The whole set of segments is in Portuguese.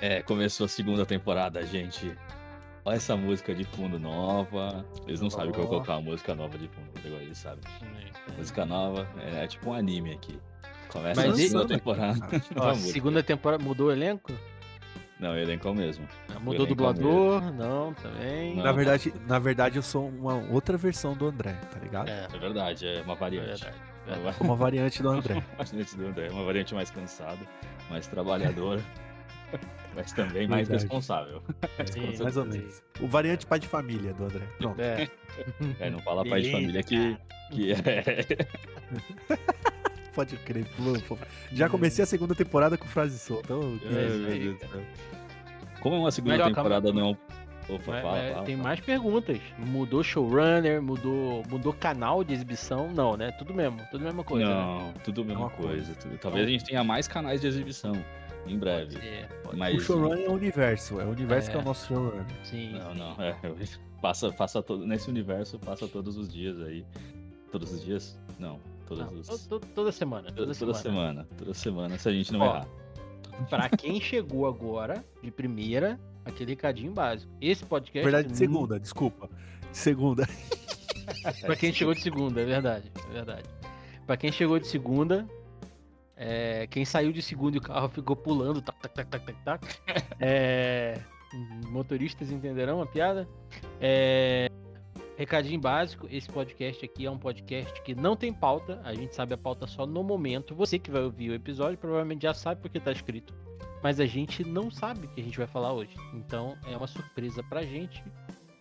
É, começou a segunda temporada, gente. Olha essa música de fundo nova. Eles não sabem que eu vou colocar uma música nova de fundo, agora eles sabem. Música nova é, é tipo um anime aqui. Começa Mas a segunda esse- temporada. Ó, segunda temporada mudou o elenco? Não, o elenco é o mesmo. Mudou o elenco é o dublador? Não, também. Não. Na verdade, na verdade, eu sou uma outra versão do André, tá ligado? É, É verdade, é uma é variante. verdade. Uma Uma variante do André. variante do André, uma variante mais cansada, mais trabalhadora, mas também mais Verdade. responsável. Sim, Mais ou menos. O variante pai de família do André. Pronto. É, É, não fala pai de família que, que é. Pode crer. pô. Já comecei a segunda temporada com frase solta. que- É. Como uma segunda Melhor, temporada não. Opa, fala, fala, tem fala. mais perguntas. Mudou showrunner, mudou, mudou canal de exibição? Não, né? Tudo mesmo, tudo a mesma coisa. né? Não, tudo a mesma coisa. coisa. tudo- Talvez a gente tenha mais canais de exibição em breve. Pode ser, pode Mas. O showrunner é o universo. É o universo É. que é o nosso showrunner. ser. Sim. Não, não. É, passa, passa todo, nesse universo, passa todos os dias aí. Todos os dias? Não, todos Não, os. to- to- toda semana. Toda, Toda, semana. semana. Toda semana, se a gente não Ó, errar. Pra quem chegou agora, de primeira, aquele recadinho básico. Esse podcast. Na verdade, de nu- segunda, desculpa. De segunda. Pra quem chegou de segunda, é verdade. É verdade. Pra quem chegou de segunda, é, quem saiu de segunda e o carro ficou pulando, tac, tac, tac, tac, tac. É, motoristas entenderão a piada. É, recadinho básico: esse podcast aqui é um podcast que não tem pauta. A gente sabe a pauta só no momento. Você que vai ouvir o episódio provavelmente já sabe porque tá escrito. Mas a gente não sabe o que a gente vai falar hoje. Então é uma surpresa pra gente.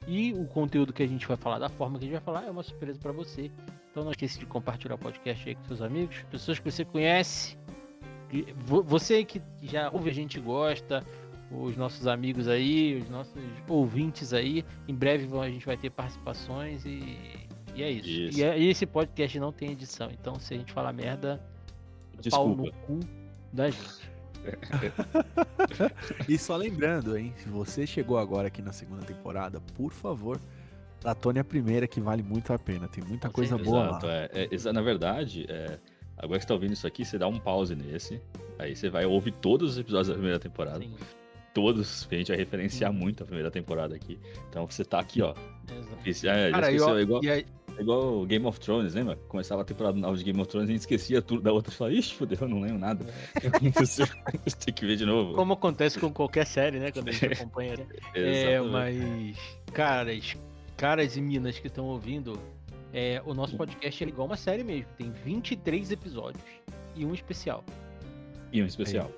E o conteúdo que a gente vai falar, da forma que a gente vai falar, é uma surpresa pra você. Então não esqueça de compartilhar o podcast aí com seus amigos, pessoas que você conhece. Você que já ouve a gente e gosta, os nossos amigos aí, os nossos ouvintes aí. Em breve a gente vai ter participações e, e é isso. Isso. E, é- e esse podcast não tem edição, então se a gente falar merda, pau no Desculpa. cu da gente. E só lembrando, hein? Se você chegou agora aqui na segunda temporada, por favor, Platone é a primeira que vale muito a pena. Tem muita coisa boa Exato, lá. é, é, exa- na verdade, é, agora que você tá ouvindo isso aqui, você dá um pause nesse. Aí você vai ouvir todos os episódios da primeira temporada. Sim, Todos, a gente vai referenciar muito a primeira temporada aqui. Então você tá aqui, ó. exato. Esse- É, já Cara, e, esqueceu, ó, é igual, e aí, é igual o Game of Thrones, lembra? Começava a temporada nova de Game of Thrones e a gente esquecia tudo da outra e falava, ixi, fodeu, eu não lembro nada. Aconteceu? Tem que ver de novo. como acontece com qualquer série, né? Quando a gente acompanha. né? É, mas, caras, caras e minas que estão ouvindo, é, o nosso podcast é igual uma série mesmo. Tem 23 episódios e um especial. E um especial.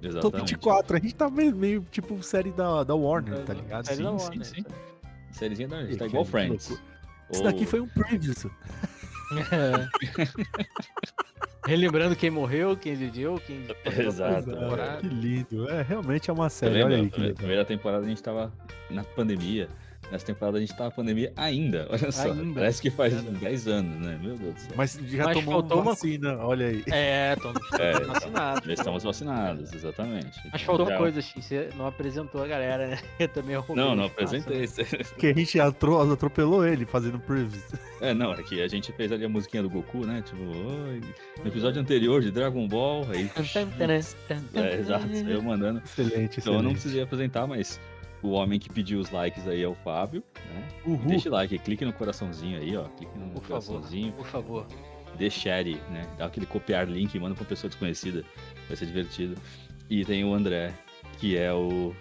Tô Exatamente. 24, a gente tá meio, meio tipo série da, da Warner, tá Da- ligado? série Sim, da sim, Warner, sim. sabe? Sériezinha da gente, Que- tá igual que Friends. Isso daqui foi um preview. Relembrando quem morreu, quem viveu, quem. Exato. temporada. Que lindo. É, realmente é uma série. Olha aí Na que primeira temporada a gente tava na pandemia. Nessa temporada a gente tá na pandemia ainda. Olha só. Ainda. Parece que faz Verdade. 10 anos, né? Meu Deus do céu. Mas já Mas tomou faltou uma- vacina, olha aí. É, estão É, vacinados. Já estamos vacinados, exatamente. Mas faltou uma Já- coisa, X, você não apresentou a galera, né? Eu também arrumei Não, não né? apresentei. Que a gente atro- atropelou ele fazendo previews. É, não, é que a gente fez ali a musiquinha do Goku, né? Tipo, oi. No episódio anterior de Dragon Ball, aí. É, exato, eu mandando. Excelente, Então eu não precisei apresentar, mas o homem que pediu os likes aí é o Fábio, né? Uhul. Deixa o like, clique no coraçãozinho aí, ó. Clique no Por favor, coraçãozinho. por favor. dê share, né? Dá aquele copiar link e manda pra uma pessoa desconhecida. Vai ser divertido. E tem o André, que é o.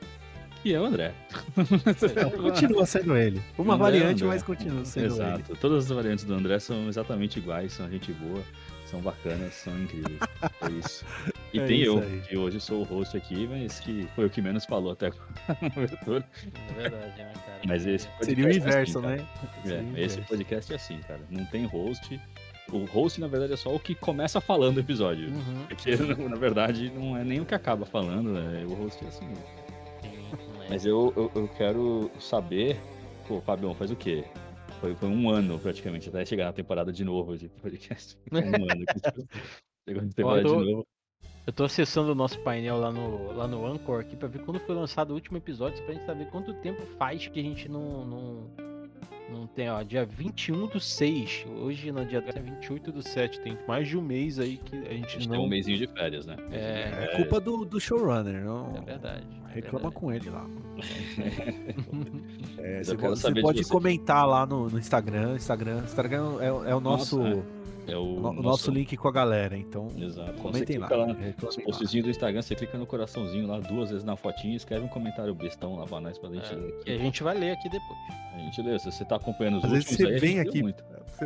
Que é o André. Continua sendo ele. Uma André, variante, André. mas continua sendo ele. Exato. Todas as variantes do André são exatamente iguais, são gente boa, são bacanas, são incríveis. É isso. E É tem isso eu, aí. que hoje sou o host aqui, mas que foi o que menos falou até agora na abertura. É verdade, né, cara? Mas esse Seria o podcast é inverso, assim, né? É, esse inverso. podcast é assim, cara. Não tem host. O host, na verdade, é só o que começa falando o episódio. Uhum. Porque, na verdade, não é nem o que acaba falando, né? O host é assim. mesmo. Sim, não é. Mas eu, eu, eu quero saber. Pô, Fabião, faz o quê? Foi, foi um ano praticamente, até chegar na temporada de novo de podcast. Foi um ano que chegou na temporada tô- de novo. Eu tô acessando o nosso painel lá no, lá no Anchor aqui pra ver quando foi lançado o último episódio, pra gente saber quanto tempo faz que a gente não, não, Não tem, ó, dia 21 do 6. Hoje, no dia 28 do 7. Tem mais de um mês aí que a gente, a gente não. Tem um mêsinho de férias, né? É, é culpa do, do showrunner, não. É verdade. É Reclama verdade. com ele lá. é, você, você pode comentar lá no, no, Instagram. Instagram, Instagram é, é o nosso. Nossa, é. é o, o nosso... nosso... link com a galera, então Exato. comentem lá. lá nos postzinhos do Instagram, você clica no coraçãozinho lá duas vezes na fotinha e escreve um comentário bestão lá pra nós pra gente é, ler. E a gente vai ler aqui depois. A gente lê, se você tá acompanhando os às últimos vezes você aí, vem aqui. Muito.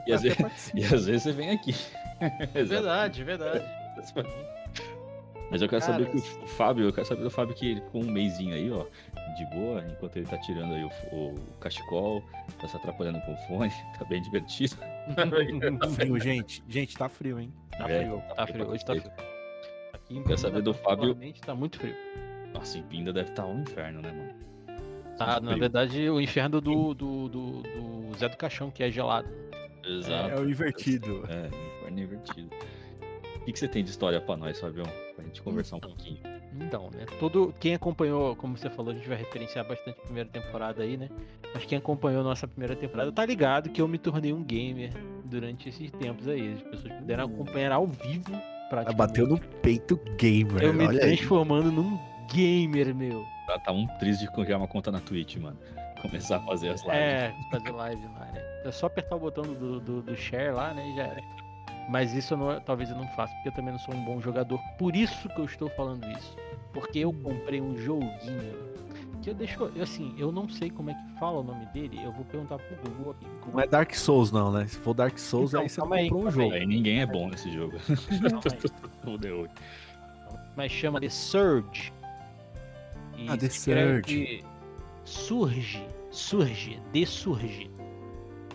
E, às vezes, e às vezes você vem aqui. verdade, verdade. Mas eu quero Cara, saber que o Fábio, eu quero saber do Fábio que ele ficou um mêsinho aí, ó, de boa, enquanto ele tá tirando aí o, o cachecol, tá se atrapalhando com o fone, tá bem divertido. tá frio, gente. Gente, tá frio, hein? Tá é, frio, tá, tá frio, hoje tá frio. Aqui em quero saber do Fábio. tá muito frio. Nossa, em Pinda deve estar tá um inferno, né, mano? Tá, na verdade, o inferno do, do, do, do Zé do Caixão, que é gelado. Exato. É, o invertido. É, inferno invertido. O que, que você tem de história pra nós, Fabião? Pra gente conversar um pouquinho. Então, né? Todo, quem acompanhou, como você falou, a gente vai referenciar bastante a primeira temporada aí, né? Mas quem acompanhou nossa primeira temporada tá ligado que eu me tornei um gamer durante esses tempos aí. As pessoas puderam acompanhar ao vivo praticamente. Bateu no peito gamer. Eu me olha transformando aí. num gamer, meu. Tá, tá um triste de criar uma conta na Twitch, mano. Começar a fazer as lives. É, fazer live lá, né? É só apertar o botão do, do, do share lá, né? E já era. Mas isso eu não, talvez eu não faça, porque eu também não sou um bom jogador. Por isso que eu estou falando isso. Porque eu comprei um joguinho que eu deixo. Assim, eu não sei como é que fala o nome dele. Eu vou perguntar pro Google aqui. Não é Dark Souls, não, né? Se for Dark Souls, então, aí você comprou aí, um jogo. Aí ninguém é bom nesse jogo. Mas chama The Surge. E ah, The Surge. Surge. Surge. The Surge.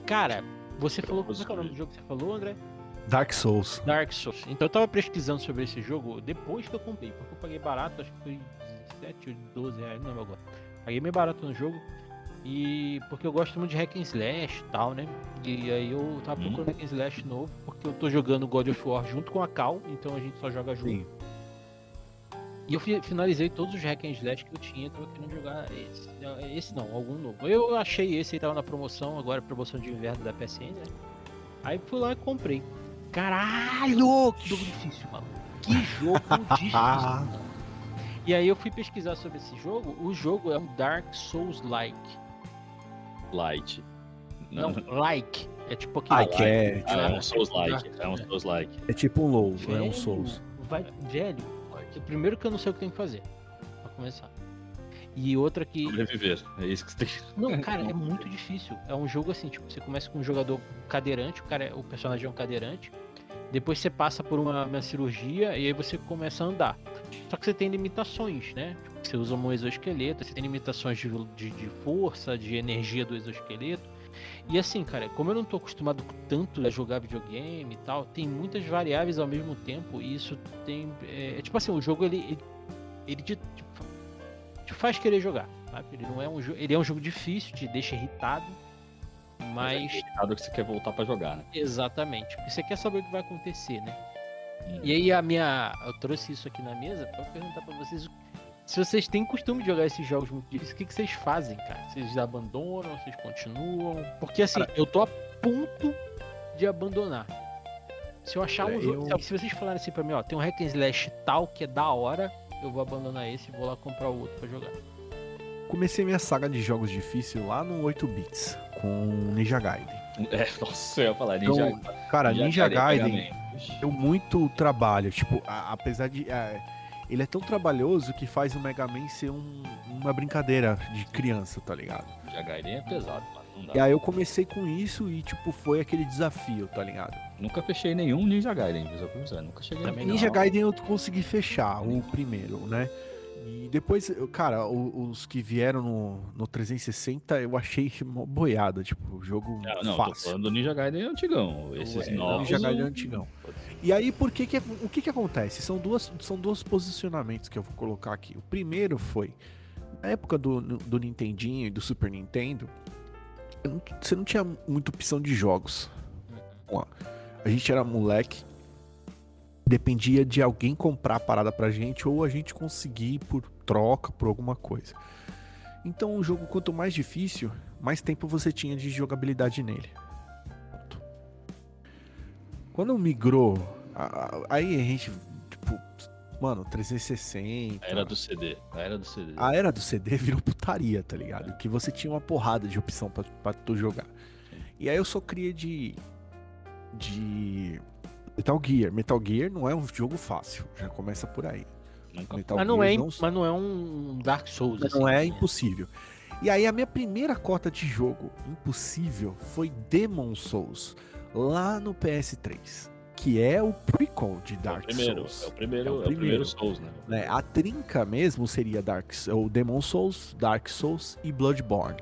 Cara, você falou. Como é que é o nome do jogo que você falou, André? Dark Souls. Dark Souls. Então eu tava pesquisando sobre esse jogo depois que eu comprei, porque eu paguei barato, acho que foi 17 ou 12 reais, não lembro agora. Paguei meio barato no jogo. E porque eu gosto muito de hack and slash e tal, né? E aí eu tava procurando hum. hack and slash novo, porque eu tô jogando God of War junto com a Cal, então a gente só joga junto. Sim. E eu finalizei todos os hack and slash que eu tinha, tava querendo jogar esse. Esse não, algum novo. Eu achei esse aí, tava na promoção, agora promoção de inverno da PSN, né? Aí fui lá e comprei. Caralho, que jogo difícil, mano. Que jogo difícil. e aí eu fui pesquisar sobre esse jogo. O jogo é um Dark Souls-like. Light. Não, Não, like. É tipo aquele. Like, é, ah, é um Souls-like. É um Souls-like. É tipo um low, é um Souls. Vai, velho, primeiro que eu não sei o que tem que fazer. Pra começar. E outra que. Sobreviver, é isso que você tem que. Não, cara, é muito difícil. É um jogo assim, tipo, você começa com um jogador cadeirante, o, cara, o personagem é um cadeirante. Depois você passa por uma, uma, cirurgia e aí você começa a andar. Só que você tem limitações, né? Tipo, você usa um exoesqueleto, você tem limitações de, de, de, força, de energia do exoesqueleto. E assim, cara, como eu não tô acostumado tanto a jogar videogame e tal, tem muitas variáveis ao mesmo tempo e isso tem. É, é tipo assim, o jogo ele, ele, ele te, te faz querer jogar. Sabe? Ele não é um jogo. Ele é um jogo difícil, te deixa irritado mas. É que você quer voltar para jogar, né? Exatamente. Porque você quer saber o que vai acontecer, né? E aí a minha. Eu trouxe isso aqui na mesa para perguntar para vocês se vocês têm costume de jogar esses jogos muito difíceis, o que, que vocês fazem, cara? Vocês abandonam, vocês continuam? Porque assim, cara, eu tô a ponto de abandonar. Se eu achar um jogo. Eu... Se vocês falarem assim pra mim, ó, tem um hack and slash tal que é da hora, eu vou abandonar esse e vou lá comprar o outro pra jogar. Comecei minha saga de jogos difíceis lá no 8 bits, com Ninja Gaiden. É, nossa, eu ia falar Ninja então, Cara, Ninja, Ninja Gaiden deu muito trabalho. Tipo, a, apesar de. A, ele é tão trabalhoso que faz o Mega Man ser um, uma brincadeira de criança, tá ligado? Ninja Gaiden é pesado. E aí eu comecei com isso e, tipo, foi aquele desafio, tá ligado? Nunca fechei nenhum Ninja Gaiden, nunca cheguei Também Ninja Gaiden eu consegui fechar, o primeiro, né? E depois, cara, os que vieram no, no 360 eu achei boiada, tipo, o jogo não, não, fácil. Tô falando do Ninja Gaiden antigão, esses é, novos. Ninja Gaiden antigão. E aí, por que que, o que que acontece? São, duas, são dois posicionamentos que eu vou colocar aqui. O primeiro foi, na época do, do Nintendinho e do Super Nintendo, você não tinha muita opção de jogos. A gente era moleque, dependia de alguém comprar a parada pra gente ou a gente conseguir por troca, por alguma coisa. Então o jogo, quanto mais difícil, mais tempo você tinha de jogabilidade nele. Quando migrou, aí a gente, mano, 360. A era do CD. A era do CD. A era do CD virou putaria, tá ligado? Que você tinha uma porrada de opção pra, pra tu jogar. E aí eu só cria de. De. Metal Gear. Metal Gear não é um jogo fácil. Já começa por aí. mas, não é, não... mas não é um Dark Souls. Não assim, é né? impossível. E aí a minha primeira cota de jogo impossível foi Demon Souls, lá no PS3. Que é o prequel de Dark é primeiro, Souls. É o primeiro, é o primeiro, é o primeiro Souls, né? né? A trinca mesmo seria Dark, o Demon Souls, Dark Souls e Bloodborne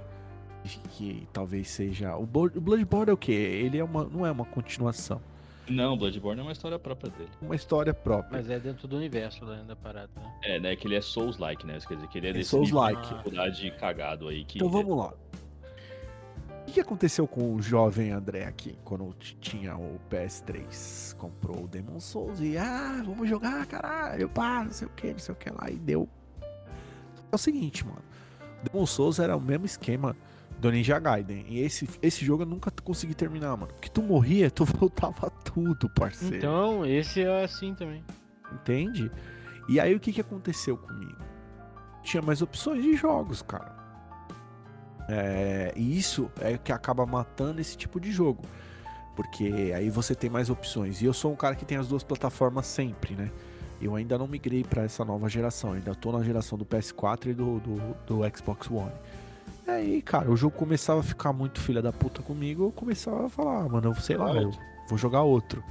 que talvez seja. O Bloodborne é o quê? Ele é uma, não é uma continuação. Não, Bloodborne é uma história própria dele. Uma história própria. Mas é dentro do universo né, da parada, né? É, né? Que ele é Souls-like, né? Quer dizer, que ele é, é desse Souls-like. dificuldade cagado aí. Que então vamos lá. O que aconteceu com o jovem André aqui, quando tinha o PS3? Comprou o Demon Souls e, ah, vamos jogar, caralho, pá, não sei o que, não sei o que lá, e deu. É o seguinte, mano. Demon Souls era o mesmo esquema do Ninja Gaiden. E esse, esse jogo eu nunca consegui terminar, mano. Porque tu morria, tu voltava tudo, parceiro. Então, esse é assim também. Entende? E aí o que, que aconteceu comigo? Tinha mais opções de jogos, cara. É, e isso é que acaba matando esse tipo de jogo. Porque aí você tem mais opções. E eu sou um cara que tem as duas plataformas sempre, né? Eu ainda não migrei para essa nova geração. ainda tô na geração do PS4 e do, do, do Xbox One. E aí, cara, o jogo começava a ficar muito filha da puta comigo, eu começava a falar, ah, mano, eu sei lá, eu vou jogar outro.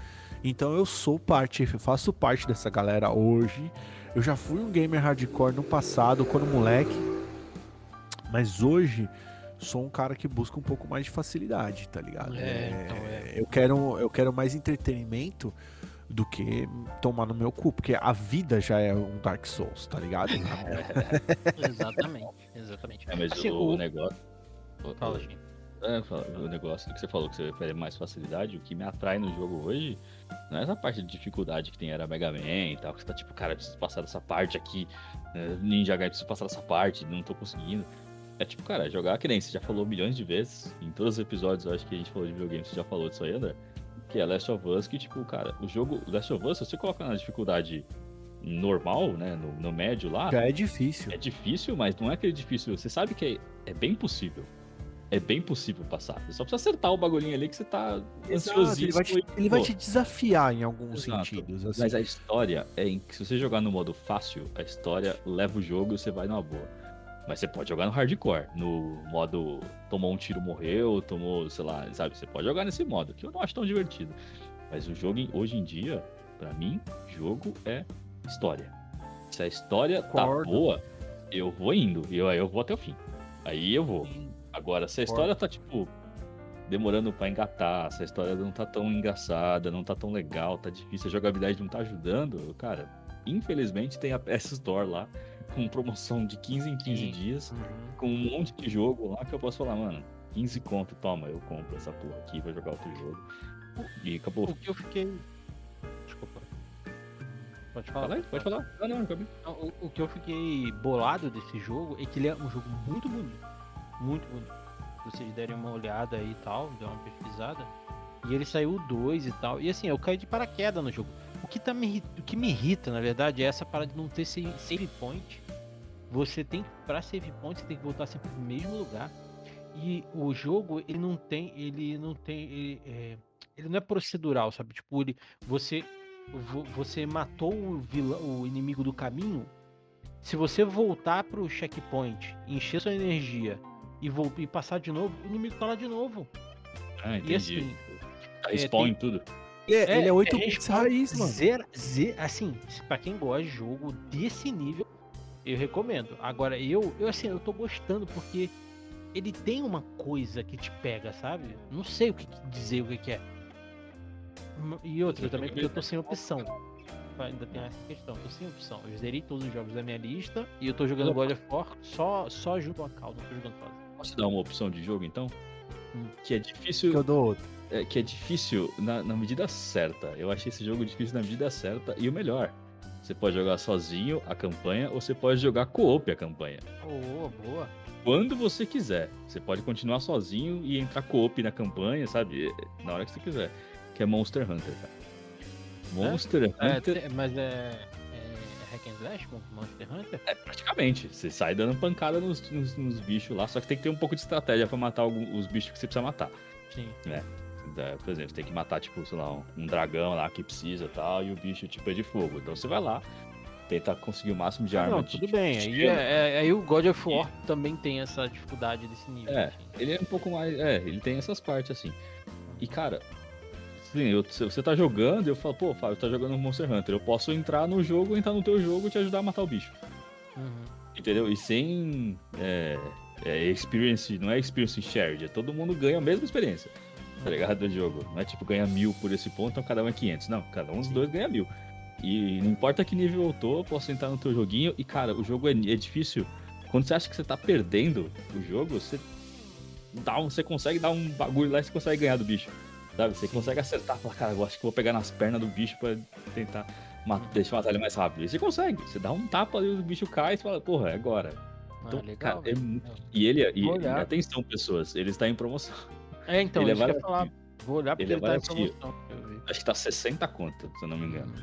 Então eu sou parte, eu faço parte dessa galera hoje. Eu já fui um gamer hardcore no passado, quando moleque. Mas hoje sou um cara que busca um pouco mais de facilidade, tá ligado? É, então é. Eu, quero, eu quero mais entretenimento do que tomar no meu cu, porque a vida já é um Dark Souls, tá ligado? exatamente, exatamente. É, mas assim, o, o, negócio. Fala, gente. É, o negócio que você falou que você prefere mais facilidade, o que me atrai no jogo hoje não é essa parte de dificuldade que tem era Mega Man e tal, que você tá tipo, cara, preciso passar dessa parte aqui, né, Ninja Gaiden, preciso passar dessa parte, não tô conseguindo. É tipo, cara, jogar que nem você já falou milhões de vezes, em todos os episódios, eu acho que a gente falou de videogame, você já falou disso aí, André que é Last of Us, que, tipo, cara, o jogo Last of Us, se você coloca na dificuldade normal, né, no, no médio lá... Já é difícil. É difícil, mas não é aquele difícil, você sabe que é, é bem possível. É bem possível passar. Você só precisa acertar o bagulhinho ali que você tá ansiosíssimo. Ele vai te, ele vai te desafiar em alguns Exato. sentidos. Assim. Mas a história é em que se você jogar no modo fácil, a história leva o jogo e você vai numa boa. Mas você pode jogar no hardcore, no modo tomou um tiro, morreu, tomou, sei lá, sabe? Você pode jogar nesse modo, que eu não acho tão divertido. Mas o jogo, hoje em dia, para mim, jogo é história. Se a história tá boa, eu vou indo. E eu, eu vou até o fim. Aí eu vou. Agora, se a história tá, tipo, demorando para engatar, se a história não tá tão engraçada, não tá tão legal, tá difícil, a jogabilidade não tá ajudando, cara, infelizmente tem a PS Store lá com promoção de 15 em 15 Sim. dias, uhum. com um monte de jogo lá que eu posso falar, mano, 15 conto, toma, eu compro essa porra aqui, vou jogar outro jogo. E acabou. O que eu fiquei. Desculpa. Pode falar? Fala aí, pode falar. Ah, não, acabei. O, o que eu fiquei bolado desse jogo é que ele é um jogo muito bonito. Muito bonito. Se vocês derem uma olhada aí e tal, dê uma pesquisada. E ele saiu dois e tal. E assim, eu caí de paraquedas no jogo. O que, tá me, o que me irrita, na verdade, é essa parada de não ter save point você tem para save point você tem que voltar sempre pro mesmo lugar. E o jogo ele não tem, ele não tem, ele, é, ele não é procedural, sabe? Tipo, ele, você você matou o, vilão, o inimigo do caminho. Se você voltar pro checkpoint, encher sua energia e, voltar, e passar de novo, o inimigo tá lá de novo. Ah, entendi. E assim, Respawn é, tem, tudo. É, é, ele é 8 é bits raiz, mano. Zero, zero, assim, pra quem gosta de jogo desse nível, eu recomendo. Agora, eu, eu assim, eu tô gostando porque ele tem uma coisa que te pega, sabe? Não sei o que dizer o que, que é. E outra também, porque eu tô sem opção. Ainda tem essa questão, tô sem opção. Eu zerei todos os jogos da minha lista e eu tô jogando God of War só, só junto a causa, não tô jogando sozinho. Posso dar uma opção de jogo então? Hum. Que é difícil. Que eu dou outro. É, que é difícil na, na medida certa. Eu achei esse jogo difícil na medida certa e o melhor Você pode jogar sozinho a campanha ou você pode jogar co-op a campanha. Boa, boa. Quando você quiser. Você pode continuar sozinho e entrar co-op na campanha, sabe? Na hora que você quiser. Que é Monster Hunter, cara. Monster é? Hunter. É, mas é. É Hack and Slash com Monster Hunter? É, praticamente. Você sai dando pancada nos, nos, nos, bichos lá, só que tem que ter um pouco de estratégia pra matar os bichos que você precisa matar. Sim. Né? Por exemplo, você tem que matar, tipo, sei lá, um dragão lá que precisa e tal, e o bicho, tipo, é de fogo. Então você vai lá, tenta conseguir o máximo de arma. Não, tudo bem. Aí, é, é, aí o God of War e... também tem essa dificuldade desse nível. É, assim. ele é um pouco mais. É, ele tem essas partes assim. E cara, assim, eu, você tá jogando, eu falo, pô, Fábio, tá jogando Monster Hunter. Eu posso entrar no jogo, entrar no teu jogo e te ajudar a matar o bicho. Uhum. Entendeu? E sem. É, é, experience, não é experience shared, é todo mundo ganha a mesma experiência tá ligado? Do jogo. Não é tipo ganha mil por esse ponto, então cada um é 500. Não, cada um dos dois ganha mil. E não importa que nível eu tô, eu posso entrar no teu joguinho. E cara, o jogo é, é difícil. Quando você acha que você tá perdendo o jogo, você dá um, você consegue dar um bagulho lá e você consegue ganhar do bicho. Sabe? Você consegue acertar, falar, cara, eu acho que vou pegar nas pernas do bicho pra tentar matar, deixar matar ele mais rápido. E você consegue. Você dá um tapa ali, o bicho cai e você fala, porra, é agora. Ah, então, legal, cara, é muito... E ele, e, e, atenção, pessoas, ele está em promoção. É, então, ele é falar. Vou olhar porque ele, ele é tá em promoção. Acho que tá 60 conto, se eu não me engano.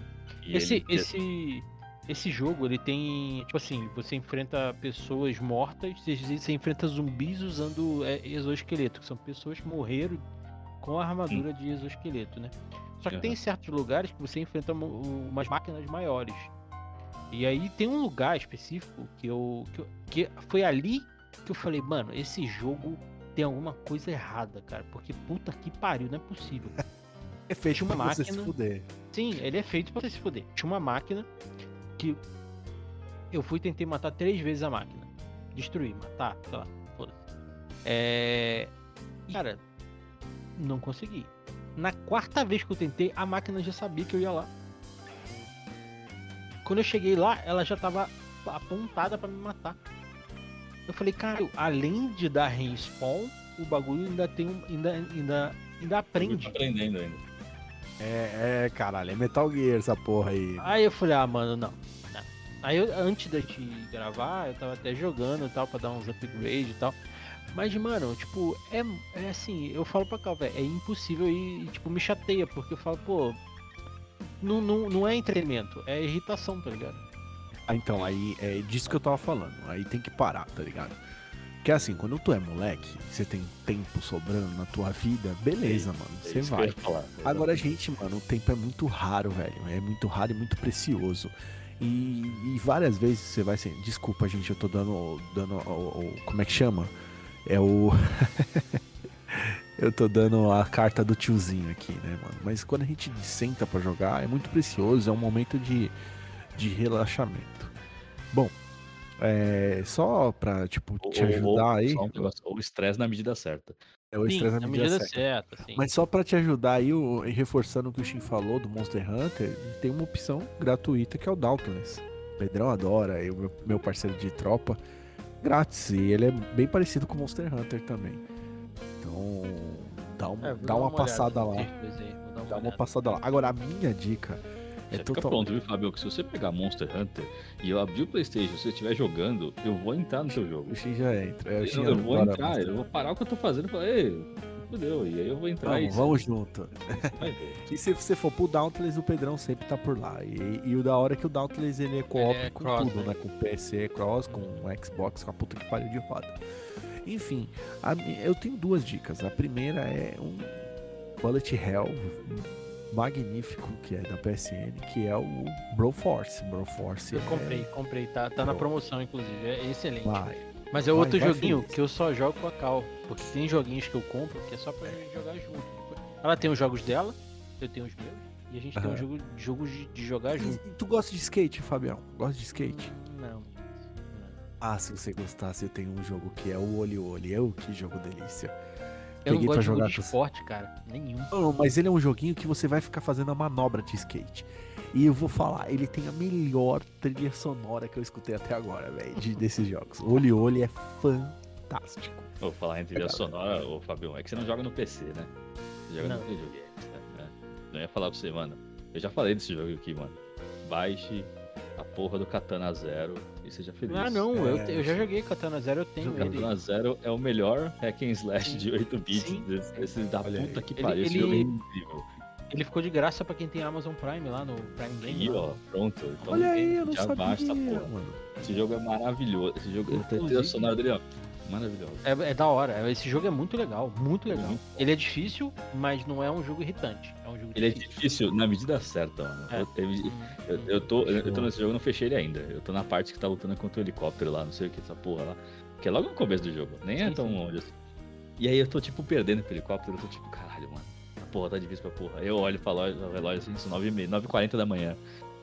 esse, ele... esse, esse jogo, ele tem. Tipo assim, você enfrenta pessoas mortas, você enfrenta zumbis usando é, exoesqueleto, que são pessoas que morreram com a armadura hum. de exoesqueleto, né? Só que uhum. tem certos lugares que você enfrenta umas máquinas maiores. E aí tem um lugar específico que eu, que eu. que foi ali que eu falei, mano, esse jogo tem alguma coisa errada, cara. Porque puta que pariu, não é possível. É feito uma máquina. Você se fuder. Sim, ele é feito pra você se fuder. Tinha uma máquina que eu fui tentei matar três vezes a máquina. Destruir, matar, sei lá, foda-se. É. Cara, não consegui. Na quarta vez que eu tentei, a máquina já sabia que eu ia lá. Quando eu cheguei lá, ela já tava apontada para me matar. Eu falei, cara, além de dar respawn, o bagulho ainda tem um. ainda, ainda, ainda aprende. Tá aprendendo ainda. É, é, caralho, é Metal Gear essa porra aí. Aí eu falei, ah, mano, não. não. Aí eu, antes de te gravar, eu tava até jogando e tal, pra dar uns upgrades e tal. Mas, mano, tipo, é, é assim, eu falo pra cá, velho, é impossível e, tipo, me chateia, porque eu falo, pô, não, não, não é entretenimento, é irritação, tá ligado? Ah, então, aí é disso que eu tava falando. Aí tem que parar, tá ligado? Porque assim, quando tu é moleque, você tem tempo sobrando na tua vida, beleza, mano. Você é vai. Falar, Agora, gente, mano, o tempo é muito raro, velho. É muito raro e muito precioso. E, e várias vezes você vai assim, desculpa, gente, eu tô dando. dando o, o como é que chama? É o. eu tô dando a carta do tiozinho aqui, né, mano? Mas quando a gente senta para jogar, é muito precioso, é um momento de de relaxamento. Bom, é, só pra, tipo, te ajudar ou, aí. Um o estresse na medida certa. É o estresse na, na medida, medida certa. certa Mas só pra te ajudar aí, o, reforçando o que o Shin falou do Monster Hunter, tem uma opção gratuita que é o Dauntless. O Pedrão adora, eu, meu, meu parceiro de tropa. Grátis. E ele é bem parecido com o Monster Hunter também. Então, dá, um, é, dá uma, uma passada lá. Dá uma passada lá. Agora, a minha dica é total... fica pronto, viu, Fabio? Que se você pegar Monster Hunter e eu abrir o Playstation, se você estiver jogando, eu vou entrar no seu jogo. O X já entra. É, eu, eu vou entrar, eu vou parar o que eu tô fazendo e falar, ei, fudeu, e aí eu vou entrar vamos, vamos junto. e se você for pro Dauntless, o Pedrão sempre tá por lá. E, e o da hora é que o Dauntless ele é co-op é com cross, tudo, né? né? Com PC, cross, com Xbox, com a puta que pariu de roda. Enfim, a, eu tenho duas dicas. A primeira é um Bullet Hell magnífico que é da PSN, que é o Broforce. Broforce. Eu é... comprei, comprei, tá, tá na promoção inclusive, é excelente. Vai. Mas é outro vai, joguinho que eu só jogo com a Cal, porque tem joguinhos que eu compro que é só pra gente jogar junto. Ela tem os jogos dela, eu tenho os meus, e a gente uhum. tem um jogo, jogos de, de jogar junto. E, tu gosta de skate, Fabião? Gosta de skate? Não. não. Ah, se você gostasse, eu tenho um jogo que é o Olho Olho. Eu, que jogo delícia. Eu Peguei não gosto jogar de esporte, cara. Nenhum. Não, mas ele é um joguinho que você vai ficar fazendo a manobra de skate. E eu vou falar, ele tem a melhor trilha sonora que eu escutei até agora, velho, de, desses jogos. Olho Olho é fantástico. Vou falar em trilha sonora, ô Fabião, é que você não joga no PC, né? Você joga não. no videogame. Né? Não ia falar pra você, mano. Eu já falei desse jogo aqui, mano. Baixe a porra do Katana Zero seja feliz. Ah, não, é, eu, eu já joguei Katana Zero, eu tenho ele. Katana Zero é o melhor hack and slash de 8 bits desse, da puta que pariu. Esse jogo é incrível. Ele ficou de graça pra quem tem Amazon Prime lá no Prime Game. Aí, ó, pronto. Então, Olha aí, eu não já sabia, basta, porra. Esse jogo é maravilhoso. Esse jogo, a trilha sonora dele, ó. Maravilhoso. É, é, da hora. Esse jogo é muito legal, muito legal. Uhum. Ele é difícil, mas não é um jogo irritante. É um jogo ele difícil. é difícil na medida certa, mano. É. Eu, uhum. eu, eu, tô, eu tô nesse jogo, não fechei ele ainda. Eu tô na parte que tá lutando contra o helicóptero lá, não sei o que, essa porra lá. Que é logo no começo do jogo, nem é sim, é tão sim. longe assim. E aí eu tô, tipo, perdendo pro helicóptero, eu tô tipo, caralho, mano. A porra tá difícil pra porra. Eu olho pra loja, o relógio assim, são 9h30, 9h40 da manhã.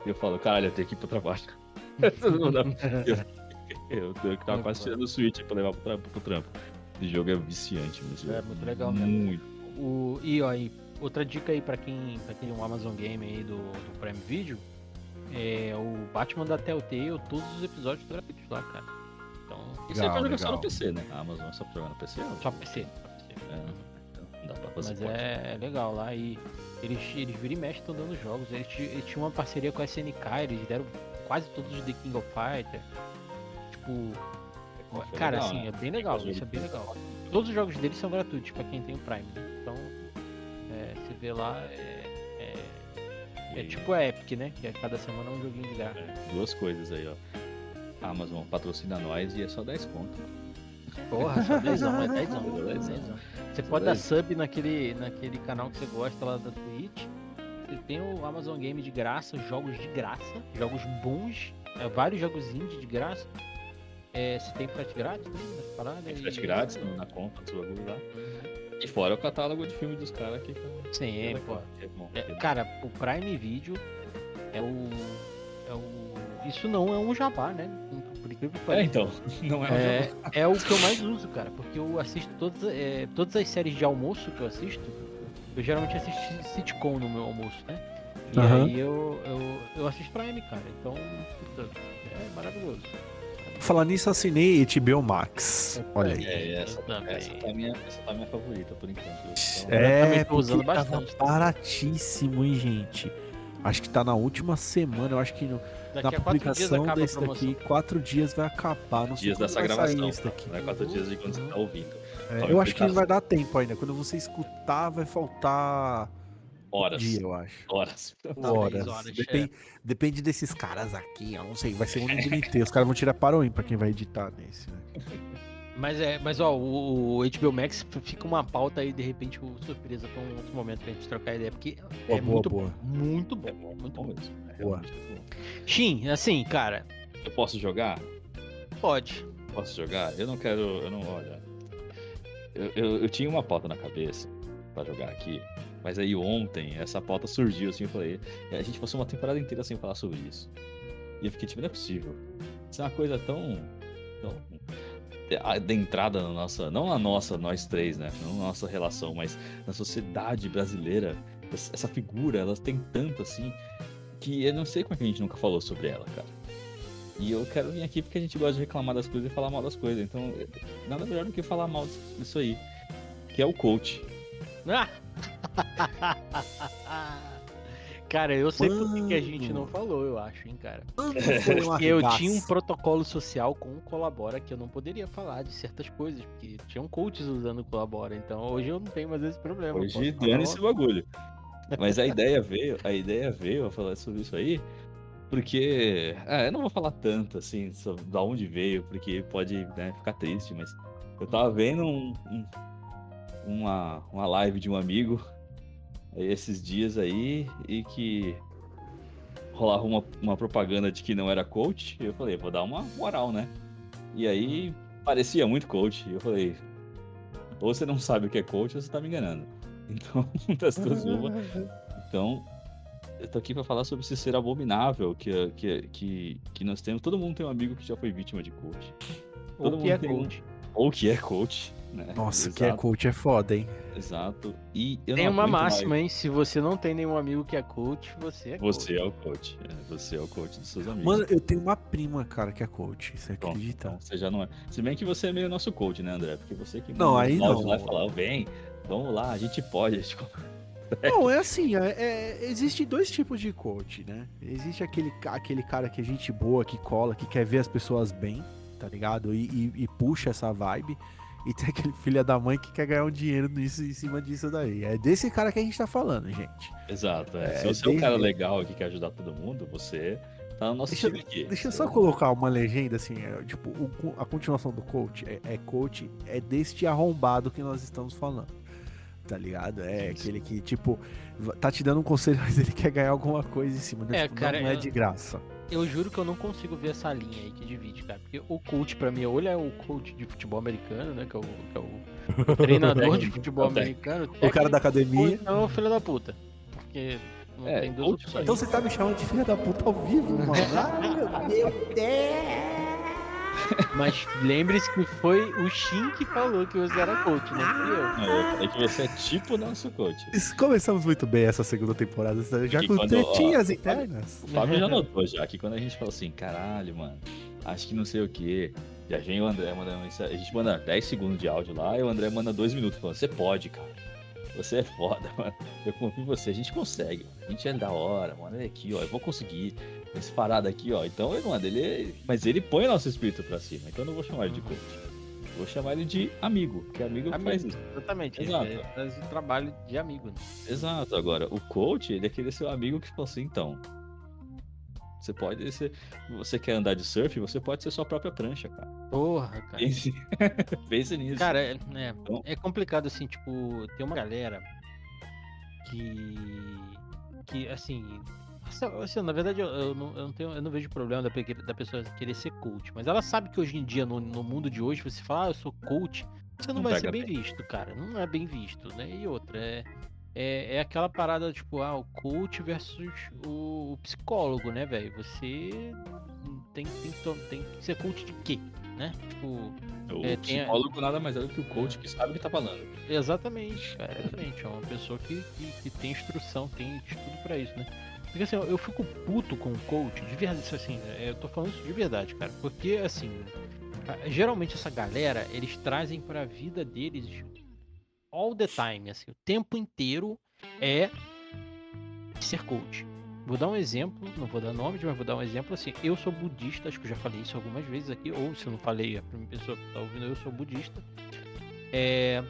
E eu falo, caralho, eu tenho que ir pro trabalho. não dá. Eu, eu, eu tava quase tirando o Switch pra levar pro trampo. Pro trampo. Esse jogo é viciante, mesmo. É muito legal mesmo. Muito. O, e ó, e outra dica aí pra quem, pra quem é um Amazon Game aí do, do Prime Video. É o Batman da Telltale, todos os episódios gratuitos lá, cara. Então. Isso aí vai jogar só no PC, né? A Amazon é só pra jogar no PC? Só PC. Só PC. É, então não dá pra fazer Mas é, é, legal lá e eles, eles viram e mexem estão dando jogos. Eles, eles tinham uma parceria com a SNK, eles deram quase todos os The King of Fighters tipo. É cara, legal, assim, né? é bem legal, isso é bem legal. Todos os jogos deles são gratuitos pra quem tem o Prime, né? Então, é, você vê lá, é, é, é, tipo a Epic, né? Que é cada semana um joguinho de graça. É, duas coisas aí, ó. A Amazon patrocina nós e é só 10 conto. Porra, só 10 anos, é 10 anos. Você pode dar sub naquele, naquele canal que você gosta lá da Twitch. Você tem o Amazon Game de graça, jogos de graça, jogos bons, é, vários jogos indie de graça. É, você tem frete grátis, né? Parada, tem frete e... grátis na conta do bagulho lá. E fora o catálogo de filme dos caras aqui. Tá... Sim, é, pô. É bom, é, cara, o Prime Video é o. É o. Isso não é um jabá, né? Por incrível que pareça. É, então. Não é um é, jabá. É o que eu mais uso, cara. Porque eu assisto todas, é, todas as séries de almoço que eu assisto. Eu geralmente assisto sitcom no meu almoço, né? E uhum. aí eu, eu, eu assisto Prime, cara. Então, é maravilhoso. Falar nisso, assinei HBO Max. Olha aí. É, essa, essa, tá minha, essa tá minha favorita por enquanto. Então, é, tô usando bastante. Tá baratíssimo, hein, gente. Acho que tá na última semana, eu acho que no, na publicação desse daqui, quatro dias vai acabar. Não dias dessa gravação. Isso daqui. Né? Quatro dias de quando você tá ouvindo. É, eu acho que não vai dar tempo ainda. Quando você escutar, vai faltar Horas. Dia, eu acho. Horas. Horas. horas depende, é. depende desses caras aqui, eu não sei. Vai ser um NT. Os caras vão tirar para o pra quem vai editar nesse, né? Mas é, mas ó, o, o HBO Max fica uma pauta aí, de repente, surpresa pra um outro momento pra gente trocar ideia, porque boa, é boa, muito, boa. muito bom, é bom, muito bom. mesmo. É boa. Shin, assim, cara. Eu posso jogar? Pode. Posso jogar? Eu não quero. Eu não. Olha. Eu, eu, eu tinha uma pauta na cabeça pra jogar aqui. Mas aí ontem essa pauta surgiu assim, eu falei, a gente passou uma temporada inteira sem falar sobre isso. E eu fiquei tipo, não é possível. Isso é uma coisa tão. tão adentrada na nossa. Não na nossa, nós três, né? Não na nossa relação, mas na sociedade brasileira. Essa figura, ela tem tanto assim. Que eu não sei como é que a gente nunca falou sobre ela, cara. E eu quero vir aqui porque a gente gosta de reclamar das coisas e falar mal das coisas. Então, nada melhor do que falar mal disso aí. Que é o coach. Ah! Cara, eu sei Mano. por que a gente não falou, eu acho, hein, cara. Porque eu tinha um protocolo social com o Colabora que eu não poderia falar de certas coisas, porque tinham coaches usando o Colabora, então hoje eu não tenho mais esse problema. Hoje dane esse bagulho. Mas a ideia veio, a ideia veio a falar sobre isso aí, porque. É, eu não vou falar tanto assim sobre da onde veio, porque pode né, ficar triste, mas eu tava vendo um, um uma, uma live de um amigo esses dias aí e que rolava uma, uma propaganda de que não era coach. Eu falei, vou dar uma moral, né? E aí parecia muito coach. Eu falei, ou você não sabe o que é coach ou você tá me enganando. Então, das duas uma. Então, eu tô aqui para falar sobre esse ser abominável que, que, que, que nós temos. Todo mundo tem um amigo que já foi vítima de coach. Todo ou que é coach. Um, ou que é coach. Né? Nossa, Exato. que é coach é foda, hein? Exato. E tem uma máxima, mais... hein? Se você não tem nenhum amigo que é coach, você é coach. Você é o coach. É, você é o coach dos seus amigos. Mano, eu tenho uma prima, cara, que é coach. Você Pronto, acredita? Então, você já não é. Se bem que você é meio nosso coach, né, André? Porque você que não, aí não. vai falar, vem, vamos lá, a gente pode. Não, é assim, é, é, existe dois tipos de coach, né? Existe aquele, aquele cara que é gente boa, que cola, que quer ver as pessoas bem, tá ligado? E, e, e puxa essa vibe. E tem aquele filho da mãe que quer ganhar um dinheiro nisso, em cima disso daí. É desse cara que a gente tá falando, gente. Exato. É. Se você é um cara legal que quer ajudar todo mundo, você tá no nosso deixa, time aqui. Deixa eu só colocar uma legenda assim, é, tipo, o, a continuação do coach é, é coach, é deste arrombado que nós estamos falando tá ligado? É aquele que, tipo, tá te dando um conselho, mas ele quer ganhar alguma coisa em cima. Né? É, tipo, cara, não é de graça. Eu juro que eu não consigo ver essa linha aí que divide, cara. Porque o coach, pra mim, ele é o coach de futebol americano, né? Que é o, que é o, o treinador de futebol americano. O cara da academia. Ou é o filho da puta. Porque não é, tem duas opções. Então você tá me chamando de filho da puta ao vivo, mano? Ai, meu Deus! Mas lembre-se que foi o Shin que falou que você era coach, não fui eu. Não, eu falei que você é tipo nosso coach. Começamos muito bem essa segunda temporada, já com tretinhas internas. O Fábio já notou já que quando a gente falou assim, caralho, mano, acho que não sei o que. Já vem o André mandando A gente manda 10 segundos de áudio lá e o André manda 2 minutos falando, você pode, cara. Você é foda, mano. Eu confio em você. A gente consegue, mano. A gente é da hora, mano. Olha aqui, ó. Eu vou conseguir esse parado aqui, ó. Então, mano, ele. Mas ele põe o nosso espírito pra cima. Então eu não vou chamar ele de coach. Vou chamar ele de amigo, que é amigo, amigo que faz isso. Exatamente. Exato. Ele faz o trabalho de amigo. Né? Exato. Agora, o coach, ele é aquele seu amigo que fala assim, então. Você pode ser. Você quer andar de surf, você pode ser sua própria prancha, cara. Porra, cara. Pense, Pense nisso. Cara, é, é, então... é complicado assim, tipo, tem uma galera que. que, assim, Assim, na verdade, eu, eu, não, eu, não, tenho, eu não vejo problema da, da, pessoa querer ser coach, mas ela sabe que hoje em dia, no, no mundo de hoje, você fala, ah, eu sou coach, você não, não vai ser bem, bem, visto, cara. Não é bem visto, né? E outra, é, é, é aquela parada, tipo, ah, o coach versus o, o psicólogo, né, velho? Você tem, tem, tem que ser coach de quê, né? Tipo. O é, psicólogo tem... nada mais é do que o coach que sabe o que tá falando. Exatamente, cara, exatamente. É uma pessoa que, que, que tem instrução, tem estudo para isso, né? Porque assim, eu fico puto com o coach, de verdade, assim, eu tô falando isso de verdade, cara. Porque assim, geralmente essa galera, eles trazem pra vida deles all the time, assim, o tempo inteiro é ser coach. Vou dar um exemplo, não vou dar nome, mas vou dar um exemplo assim. Eu sou budista, acho que eu já falei isso algumas vezes aqui, ou se eu não falei, a primeira pessoa que tá ouvindo, eu sou budista. É,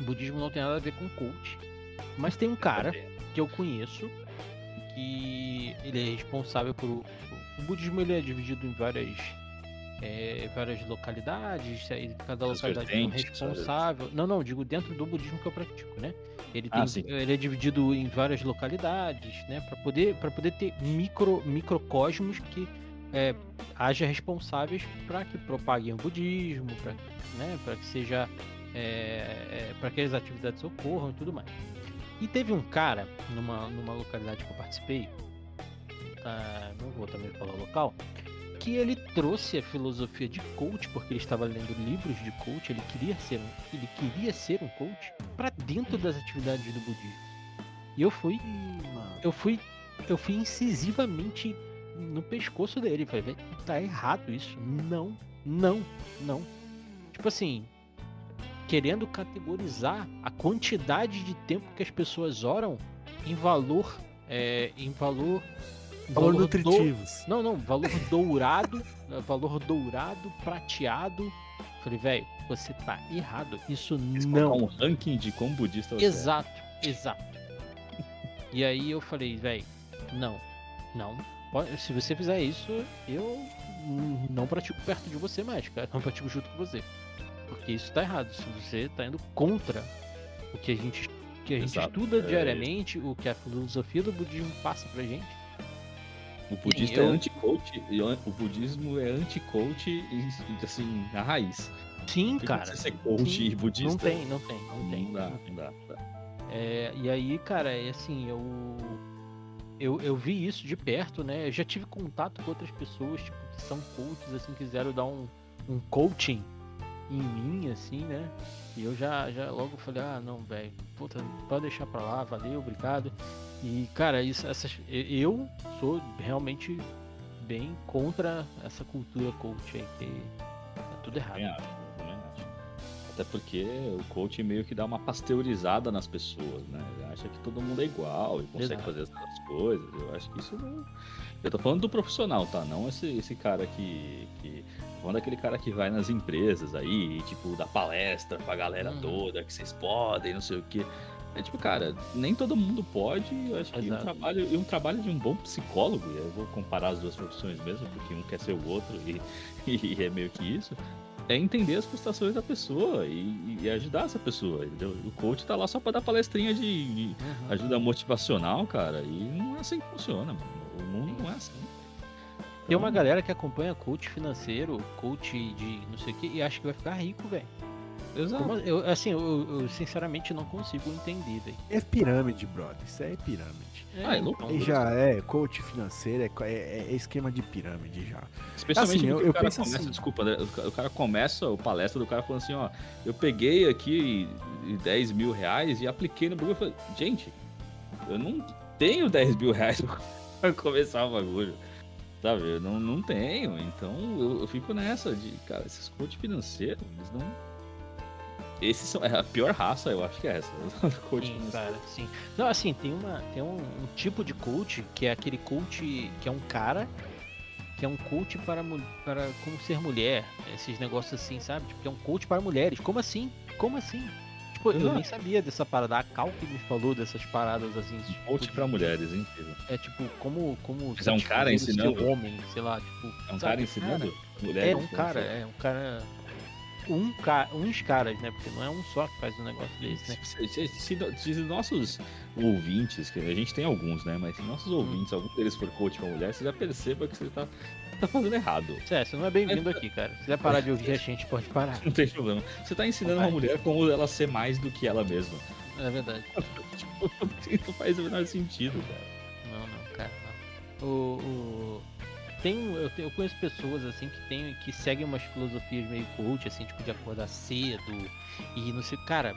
budismo não tem nada a ver com coach, mas tem um cara que eu conheço que ele é responsável por. O budismo ele é dividido em várias. É, várias localidades, cada localidade tem um responsável. Não, não, digo dentro do budismo que eu pratico, né? Ele, ah, tem, ah, ele é dividido em várias localidades, né? Para poder, poder ter micro, microcosmos que é, haja responsáveis para que propaguem o budismo, para né, que seja é, é, para que as atividades ocorram e tudo mais. E teve um cara, numa, numa localidade que eu participei, tá, não vou também falar o local, que ele trouxe a filosofia de coach, porque ele estava lendo livros de coach, ele queria ser um, ele queria ser um coach para dentro das atividades do budismo. E eu fui, eu fui, eu fui incisivamente no pescoço dele, falei, tá errado isso. Não, não, não. Tipo assim, querendo categorizar a quantidade de tempo que as pessoas oram em valor, é, em valor, valor, valor nutritivos. Do, não, não, valor dourado, valor dourado, prateado. Falei, velho, você tá errado. Isso Eles não. um ranking de como budista você é. Exato, é. exato. E aí eu falei, velho, não, não. Se você fizer isso, eu não pratico perto de você mais, cara. Não pratico junto com você. Porque isso está errado. Se você está indo contra o que a gente, que a gente estuda é... diariamente, o que a filosofia do budismo passa pra gente. O budista é eu... é anti-coach, o budismo é anti-coach, assim, na raiz. Sim, cara. Você ser coach sim, e budista. Não tem, não tem, não tem. Não dá, não dá. Dá. É, e aí, cara, é assim, eu, eu, eu vi isso de perto, né? Eu já tive contato com outras pessoas, tipo, que são coaches, assim, quiseram dar um, um coaching em mim, assim, né? E eu já, já logo falei, ah, não, velho, puta, pode deixar pra lá, valeu, obrigado. E, cara, isso, essas, eu sou realmente bem contra essa cultura coach aí, que é tudo errado. Também acho, também acho. Até porque o coach meio que dá uma pasteurizada nas pessoas, né? Ele acha que todo mundo é igual e consegue Exato. fazer essas coisas. Eu acho que isso não. Eu tô falando do profissional, tá? Não esse, esse cara que. que... Falando daquele cara que vai nas empresas aí, tipo, dá palestra pra galera hum. toda, que vocês podem, não sei o quê. É tipo, cara, nem todo mundo pode. Eu acho que um trabalho, e um trabalho de um bom psicólogo, eu vou comparar as duas profissões mesmo, porque um quer ser o outro e, e é meio que isso é entender as frustrações da pessoa e, e, ajudar essa pessoa, entendeu? O coach tá lá só pra dar palestrinha de, de uhum. ajuda motivacional, cara, e não é assim que funciona, mano. O mundo não é assim. Tem uma então galera que acompanha coach financeiro, coach de não sei o que, e acha que vai ficar rico, velho. Exato. Como, eu, assim, eu, eu, sinceramente não consigo entender, velho. É pirâmide, brother. Isso é pirâmide. É, ah, é então, já é coach financeiro, é, é, é, esquema de pirâmide já. Especialmente assim, eu, eu penso começa, assim. Desculpa, né, o cara começa o palestra do cara falando assim, ó, eu peguei aqui 10 mil reais e apliquei no bagulho. Eu falei, gente, eu não tenho 10 mil reais pra começar o bagulho. Sabe, eu não, não tenho. Então eu, eu fico nessa de, cara, esses coach financeiros, eles não esses são é a pior raça, eu acho que é essa. sim, cara, sim. Não, assim, tem uma tem um, um, tipo de coach que é aquele coach que é um cara que é um coach para para como ser mulher, esses negócios assim, sabe? Tipo, que é um coach para mulheres. Como assim? Como assim? Tipo, eu nem sabia dessa parada. A Cal que me falou dessas paradas assim. Tipo, coach para mulheres, hein? É tipo, como como Mas é um cara ensinando homem, sei lá, tipo, é um sabe? cara ensinando cara, mulheres. É um cara, é um cara um ca... uns caras, né? Porque não é um só que faz um negócio desse, né? Se, se, se, se, nossos ouvintes, que a gente tem alguns, né? Mas se nossos hum. ouvintes, hum. algum deles for coach pra mulher, você já perceba que você tá, tá fazendo errado. É, você não é bem-vindo aqui, cara. Se quiser parar de ouvir a gente, pode parar. Não tem problema. Você tá ensinando uma mulher como ela ser mais do que ela mesma. É verdade. tipo, não faz o menor sentido, cara. Não, não, cara, não. o... o tem, eu, eu conheço pessoas assim que tem, que seguem umas filosofias meio coach, assim, tipo de acordar cedo e não sei, cara,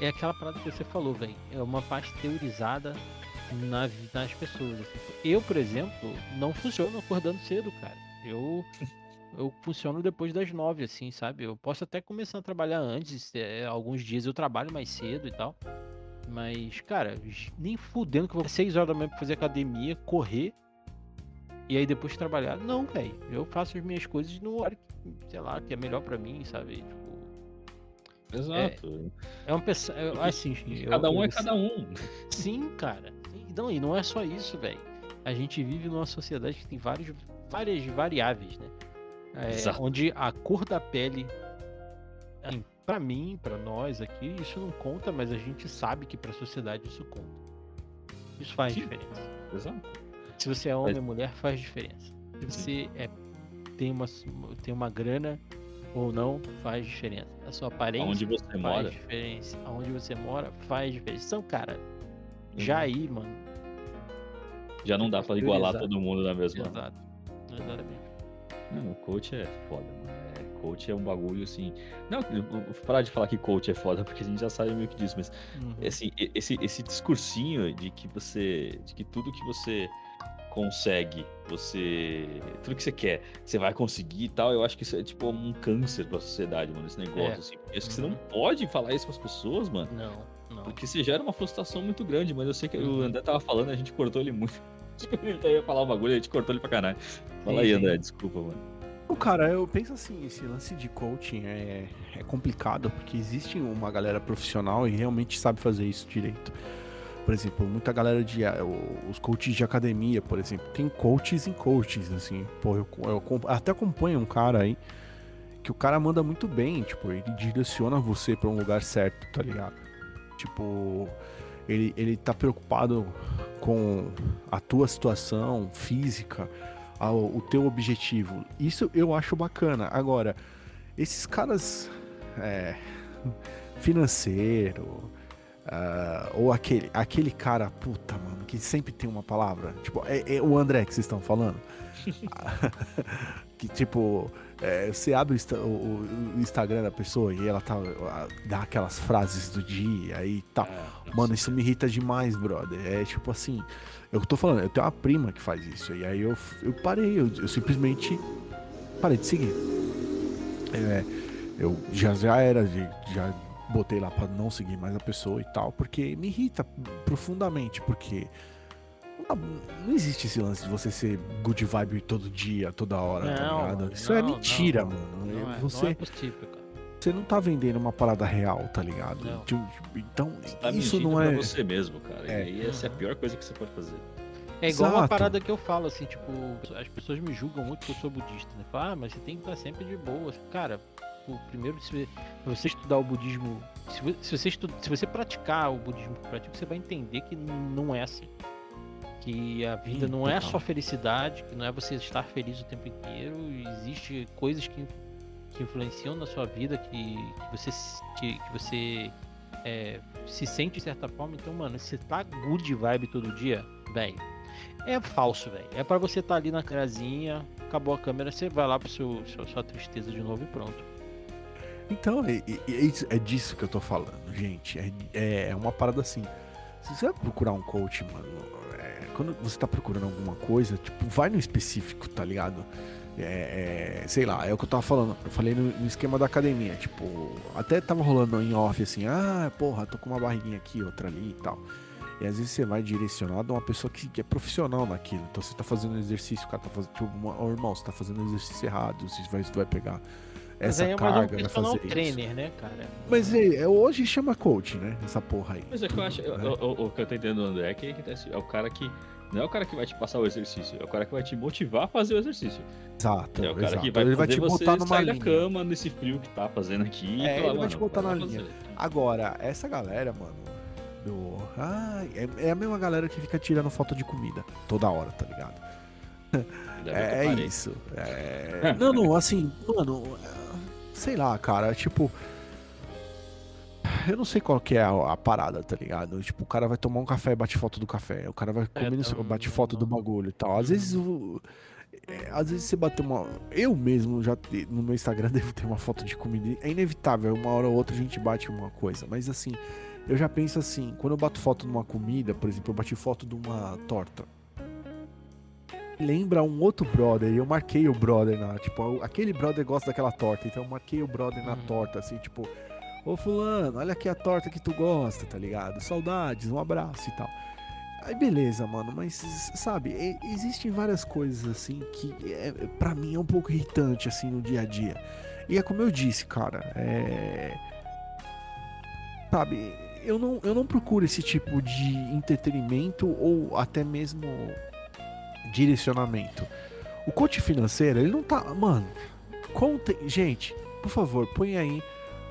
é aquela parada que você falou, velho. É uma pasteurizada na, nas pessoas. Assim. Eu, por exemplo, não funciono acordando cedo, cara. Eu eu funciono depois das nove, assim, sabe? Eu posso até começar a trabalhar antes, é, alguns dias eu trabalho mais cedo e tal. Mas, cara, nem fudendo que eu vou 6 horas da manhã pra fazer academia, correr e aí depois trabalhar. Não, velho. Eu faço as minhas coisas no horário que, sei lá, que é melhor para mim, sabe? Tipo. Exato. É, é uma pessoa. Assim, cada eu, um eu, é cada um. Sim, cara. Não, e não é só isso, velho. A gente vive numa sociedade que tem vários, várias variáveis, né? É, onde a cor da pele, assim, para mim, para nós aqui, isso não conta, mas a gente sabe que para a sociedade isso conta. Isso faz Sim. diferença. Exato. Se você é homem ou mulher, faz diferença. Se você é, tem, uma, tem uma grana ou não, faz diferença. A sua aparência Onde você faz mora. diferença. Aonde você mora faz diferença. Então, cara, já uhum. aí, mano. Já não dá pra igualar todo mundo na mesma. Exato. Exatamente. Não, o coach é foda, mano. É, coach é um bagulho assim. Não, vou parar de falar que coach é foda, porque a gente já sabe meio que disso, mas uhum. assim, esse, esse discursinho de que você. de que tudo que você consegue, você. Tudo que você quer, você vai conseguir e tal. Eu acho que isso é tipo um câncer pra sociedade, mano, esse negócio, é. assim. Eu acho que você não uhum. pode falar isso pras pessoas, mano. Não, não. Porque você gera uma frustração muito grande, mas eu sei que uhum. o André tava falando, a gente cortou ele muito. ele ia falar o bagulho, a gente cortou ele pra caralho. Fala sim, aí, André, desculpa, mano. Cara, eu penso assim, esse lance de coaching é, é complicado, porque existe uma galera profissional e realmente sabe fazer isso direito. Por exemplo, muita galera de. Eh, os coaches de academia, por exemplo. Tem coaches em coaches, assim. Pô, eu, eu, eu até acompanho um cara aí que o cara manda muito bem, tipo, ele direciona você para um lugar certo, tá ligado? Tipo, ele, ele tá preocupado com a tua situação física, ao, o teu objetivo. Isso eu acho bacana. Agora, esses caras é, financeiro, Uh, ou aquele, aquele cara, puta, mano, que sempre tem uma palavra. Tipo, é, é o André que vocês estão falando. que tipo, é, você abre o, o, o, Instagram da pessoa e ela tá. dá aquelas frases do dia e tal. É, mano, isso me irrita demais, brother. É tipo assim. Eu tô falando, eu tenho uma prima que faz isso. E aí eu, eu parei, eu, eu simplesmente parei de seguir. É, Eu já, já era, já botei lá para não seguir mais a pessoa e tal, porque me irrita profundamente, porque não existe esse lance de você ser good vibe todo dia, toda hora, tá não, tá ligado? Isso é não, é mentira, não, mano. Não é, você, não é possível, cara. Você não tá vendendo uma parada real, tá ligado? Então, você tá isso não é. Pra você mesmo, cara. É. E essa é a pior coisa que você pode fazer. É igual Exato. uma parada que eu falo, assim, tipo, as pessoas me julgam muito que eu sou budista, né? Falam, ah, mas você tem que estar sempre de boa. Cara, o primeiro, se você estudar o budismo, se você, estuda, se você praticar o budismo que pratica, você vai entender que não é assim. Que a vida não é só felicidade, que não é você estar feliz o tempo inteiro. Existe coisas que, que influenciam na sua vida, que, que você, que, que você é, se sente de certa forma. Então, mano, se você tá good vibe todo dia, velho, é falso, velho. É para você estar tá ali na casinha, acabou a câmera, você vai lá pro seu, seu, sua tristeza de novo e pronto. Então, é, é, é disso que eu tô falando, gente. É, é, uma parada assim. Se você vai procurar um coach, mano, quando você tá procurando alguma coisa, tipo, vai no específico, tá ligado? É, é, sei lá, é o que eu tava falando. Eu falei no, no, esquema da academia, tipo, até tava rolando em off assim, ah, porra, tô com uma barriguinha aqui, outra ali e tal. E às vezes você vai direcionado a uma pessoa que, que é profissional naquilo. Então você tá fazendo exercício, o cara tá fazendo. Tipo, irmão, você tá fazendo exercício errado, você vai, você vai pegar essa Mas aí é carga, um vai fazer trainer, isso. né, cara? Mas é, hoje chama coach, né? Essa porra aí. Mas é que eu acho, né? o, o, que eu tô entendendo do André é que é o cara que não é o cara que vai te passar o exercício, é o cara que vai te motivar a fazer o exercício. Exato. É o cara exato. que vai, ele vai te botar numa sair linha. da cama nesse frio que tá fazendo aqui. É, ele vai te botar na linha. Fazer. Agora, essa galera, mano, do. Ah, é, é, a mesma galera que fica tirando foto de comida toda hora, tá ligado? É, é isso. É... não, não, assim, mano, sei lá, cara, tipo. Eu não sei qual que é a, a, parada, tá ligado? Tipo, o cara vai tomar um café e bate foto do café. O cara vai é, comer é, bate foto do bagulho e tal. Às vezes o, é, às vezes você bate uma. Eu mesmo já no meu Instagram devo ter uma foto de comida. É inevitável, uma hora ou outra a gente bate uma coisa. Mas assim, eu já penso assim, quando eu bato foto de uma comida, por exemplo, eu bati foto de uma torta lembra um outro brother, e eu marquei o brother na, tipo, aquele brother gosta daquela torta, então eu marquei o brother na uhum. torta, assim, tipo, ô fulano, olha aqui a torta que tu gosta, tá ligado? Saudades, um abraço e tal. Aí beleza, mano, mas sabe, existem várias coisas assim que é, para mim é um pouco irritante assim no dia a dia. E é como eu disse, cara, é sabe, eu não, eu não procuro esse tipo de entretenimento ou até mesmo direcionamento. O coach financeiro, ele não tá. Mano, conte. Gente, por favor, põe aí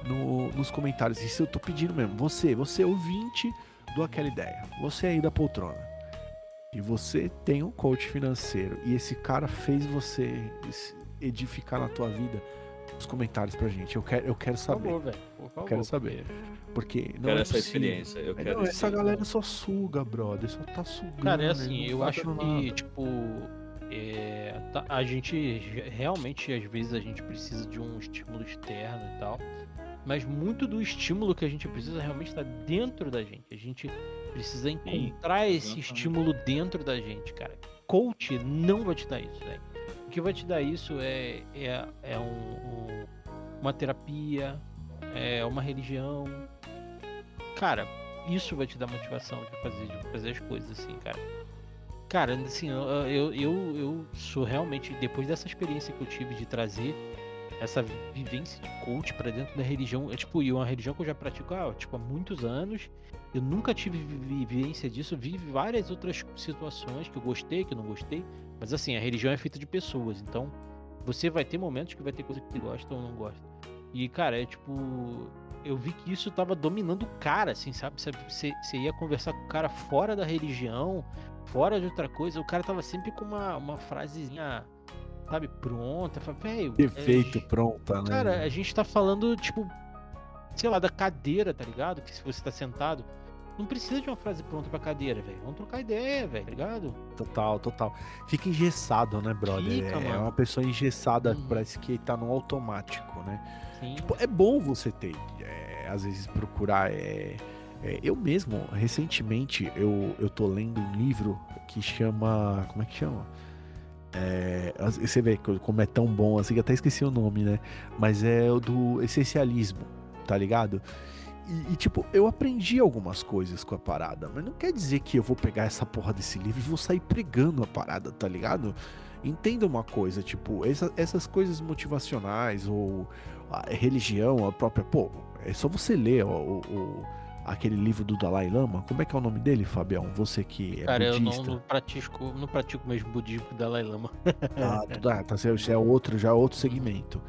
no, nos comentários. Isso eu tô pedindo mesmo. Você, você ouvinte do Aquela Ideia. Você aí da poltrona. E você tem um coach financeiro. E esse cara fez você edificar na tua vida. Os comentários pra gente. Eu quero, eu quero saber. Por favor, Por favor, quero saber. Porque não quero é essa experiência. Eu quero não, essa galera só suga, brother. Só tá sugando. Cara, é assim, eu acho que, nada. tipo. É, tá, a gente realmente, às vezes, a gente precisa de um estímulo externo e tal. Mas muito do estímulo que a gente precisa realmente está dentro da gente. A gente precisa encontrar Sim, esse estímulo dentro da gente, cara. Coach não vai te dar isso, velho. O que vai te dar isso é, é, é um, um, uma terapia, é uma religião, cara, isso vai te dar motivação de fazer, de fazer as coisas assim, cara. Cara, assim, eu, eu, eu sou realmente, depois dessa experiência que eu tive de trazer essa vivência de coach para dentro da religião, é tipo, e uma religião que eu já pratico há, tipo, há muitos anos, eu nunca tive vivência disso, vi várias outras situações que eu gostei, que eu não gostei, mas assim, a religião é feita de pessoas, então você vai ter momentos que vai ter coisa que você gosta ou não gosta. E, cara, é tipo, eu vi que isso tava dominando o cara, assim, sabe? Você, você ia conversar com o cara fora da religião, fora de outra coisa, o cara tava sempre com uma, uma frasezinha, sabe, pronta. Velho. É, pronta, né? Cara, a gente tá falando, tipo, sei lá, da cadeira, tá ligado? Que se você tá sentado. Não precisa de uma frase pronta pra cadeira, velho. Vamos trocar ideia, velho, tá ligado? Total, total. Fica engessado, né, brother? Fica, é, é uma pessoa engessada, uhum. parece que tá no automático, né? Tipo, é bom você ter, é, às vezes, procurar. É, é, eu mesmo, recentemente, eu, eu tô lendo um livro que chama. Como é que chama? É, você vê como é tão bom assim, que até esqueci o nome, né? Mas é o do essencialismo, tá ligado? E, e, tipo, eu aprendi algumas coisas com a parada, mas não quer dizer que eu vou pegar essa porra desse livro e vou sair pregando a parada, tá ligado? Entenda uma coisa, tipo, essa, essas coisas motivacionais ou a religião, a própria. Pô, é só você ler o, o, aquele livro do Dalai Lama. Como é que é o nome dele, Fabião? Você que é Cara, budista. eu não, não, pratico, não pratico mesmo budismo Dalai Lama. ah, tá, tá, já é outro, já é outro segmento.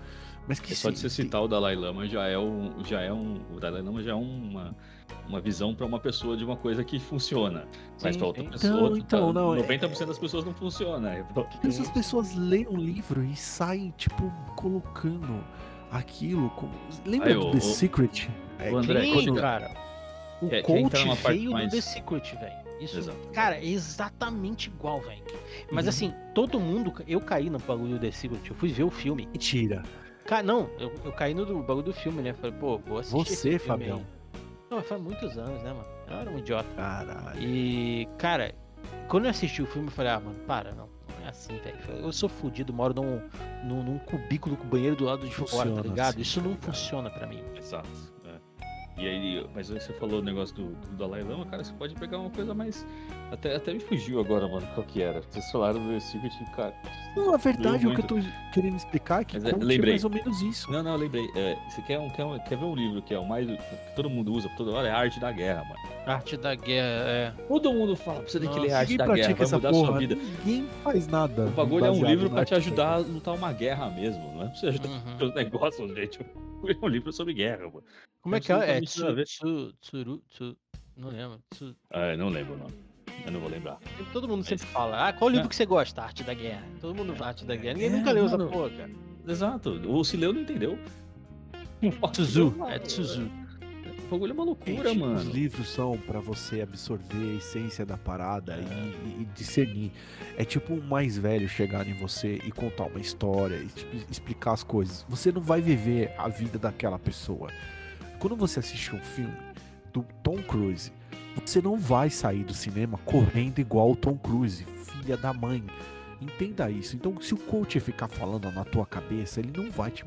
Mas que é só de você citar o Dalai Lama já é um, já é um, o Dalai Lama já é uma, uma visão para uma pessoa de uma coisa que funciona, mas para outra então, pessoa, então, tá, não, 90% é... das pessoas não funciona. Então... Essas pessoas leem um livro e saem tipo colocando aquilo como lembra Aí, do o, The Secret? É, o André, Sim, quando... cara. O é, coach veio mais... do The Secret, velho. Isso, Exato. cara, é exatamente igual, velho. Mas uhum. assim, todo mundo. Eu caí no bagulho do The Secret, eu fui ver o filme. Mentira. Cara, não, eu, eu caí no bagulho do filme, né? Falei, pô, vou assistir. Você, Fabião? Aí. Não, faz muitos anos, né, mano? Eu era um idiota. Caralho. E, cara, quando eu assisti o filme, eu falei, ah, mano, para, não. Não é assim, velho. Eu sou fodido, moro num, num, num, cubículo com banheiro do lado de funciona fora, tá ligado? Assim, Isso não cara. funciona pra mim. Exato. E aí, mas aí você falou o negócio do, do Dalai Lama, cara, você pode pegar uma coisa mais. Até, até me fugiu agora, mano, qual que era. Vocês falaram do Secret, cara. Não, a verdade, o que eu tô querendo explicar é que mas, é, lembrei. mais ou menos isso. Não, não, lembrei. É, você quer, um, quer, um, quer ver um livro que é o mais. que todo mundo usa toda hora? É a Arte da Guerra, mano. Arte da Guerra, é. Todo mundo fala, você tem que ler a Arte da Guerra, vai mudar porra, sua vida. Ninguém faz nada. O bagulho é um livro pra te ajudar a lutar uma guerra mesmo, não é pra você ajudar uhum. os negócios, gente. É um livro sobre guerra, mano. Como é que é? É Tsuru, Tsuru, Não lembro. Ah, não lembro o nome. Eu não vou lembrar. Todo mundo sempre fala, ah, qual livro é. que você gosta? Arte da Guerra. Todo mundo fala Arte da Guerra. Ninguém é, nunca leu essa porra, cara. Exato. O se leu não entendeu. Tsuzu. É Tsuzu. Bagulho é uma loucura, Gente, mano. Os livros são para você absorver a essência da parada é. e, e, discernir. É tipo um mais velho chegar em você e contar uma história e tipo, explicar as coisas. Você não vai viver a vida daquela pessoa. Quando você assiste um filme do Tom Cruise, você não vai sair do cinema correndo igual o Tom Cruise, filha da mãe. Entenda isso. Então, se o coach ficar falando na tua cabeça, ele não vai te.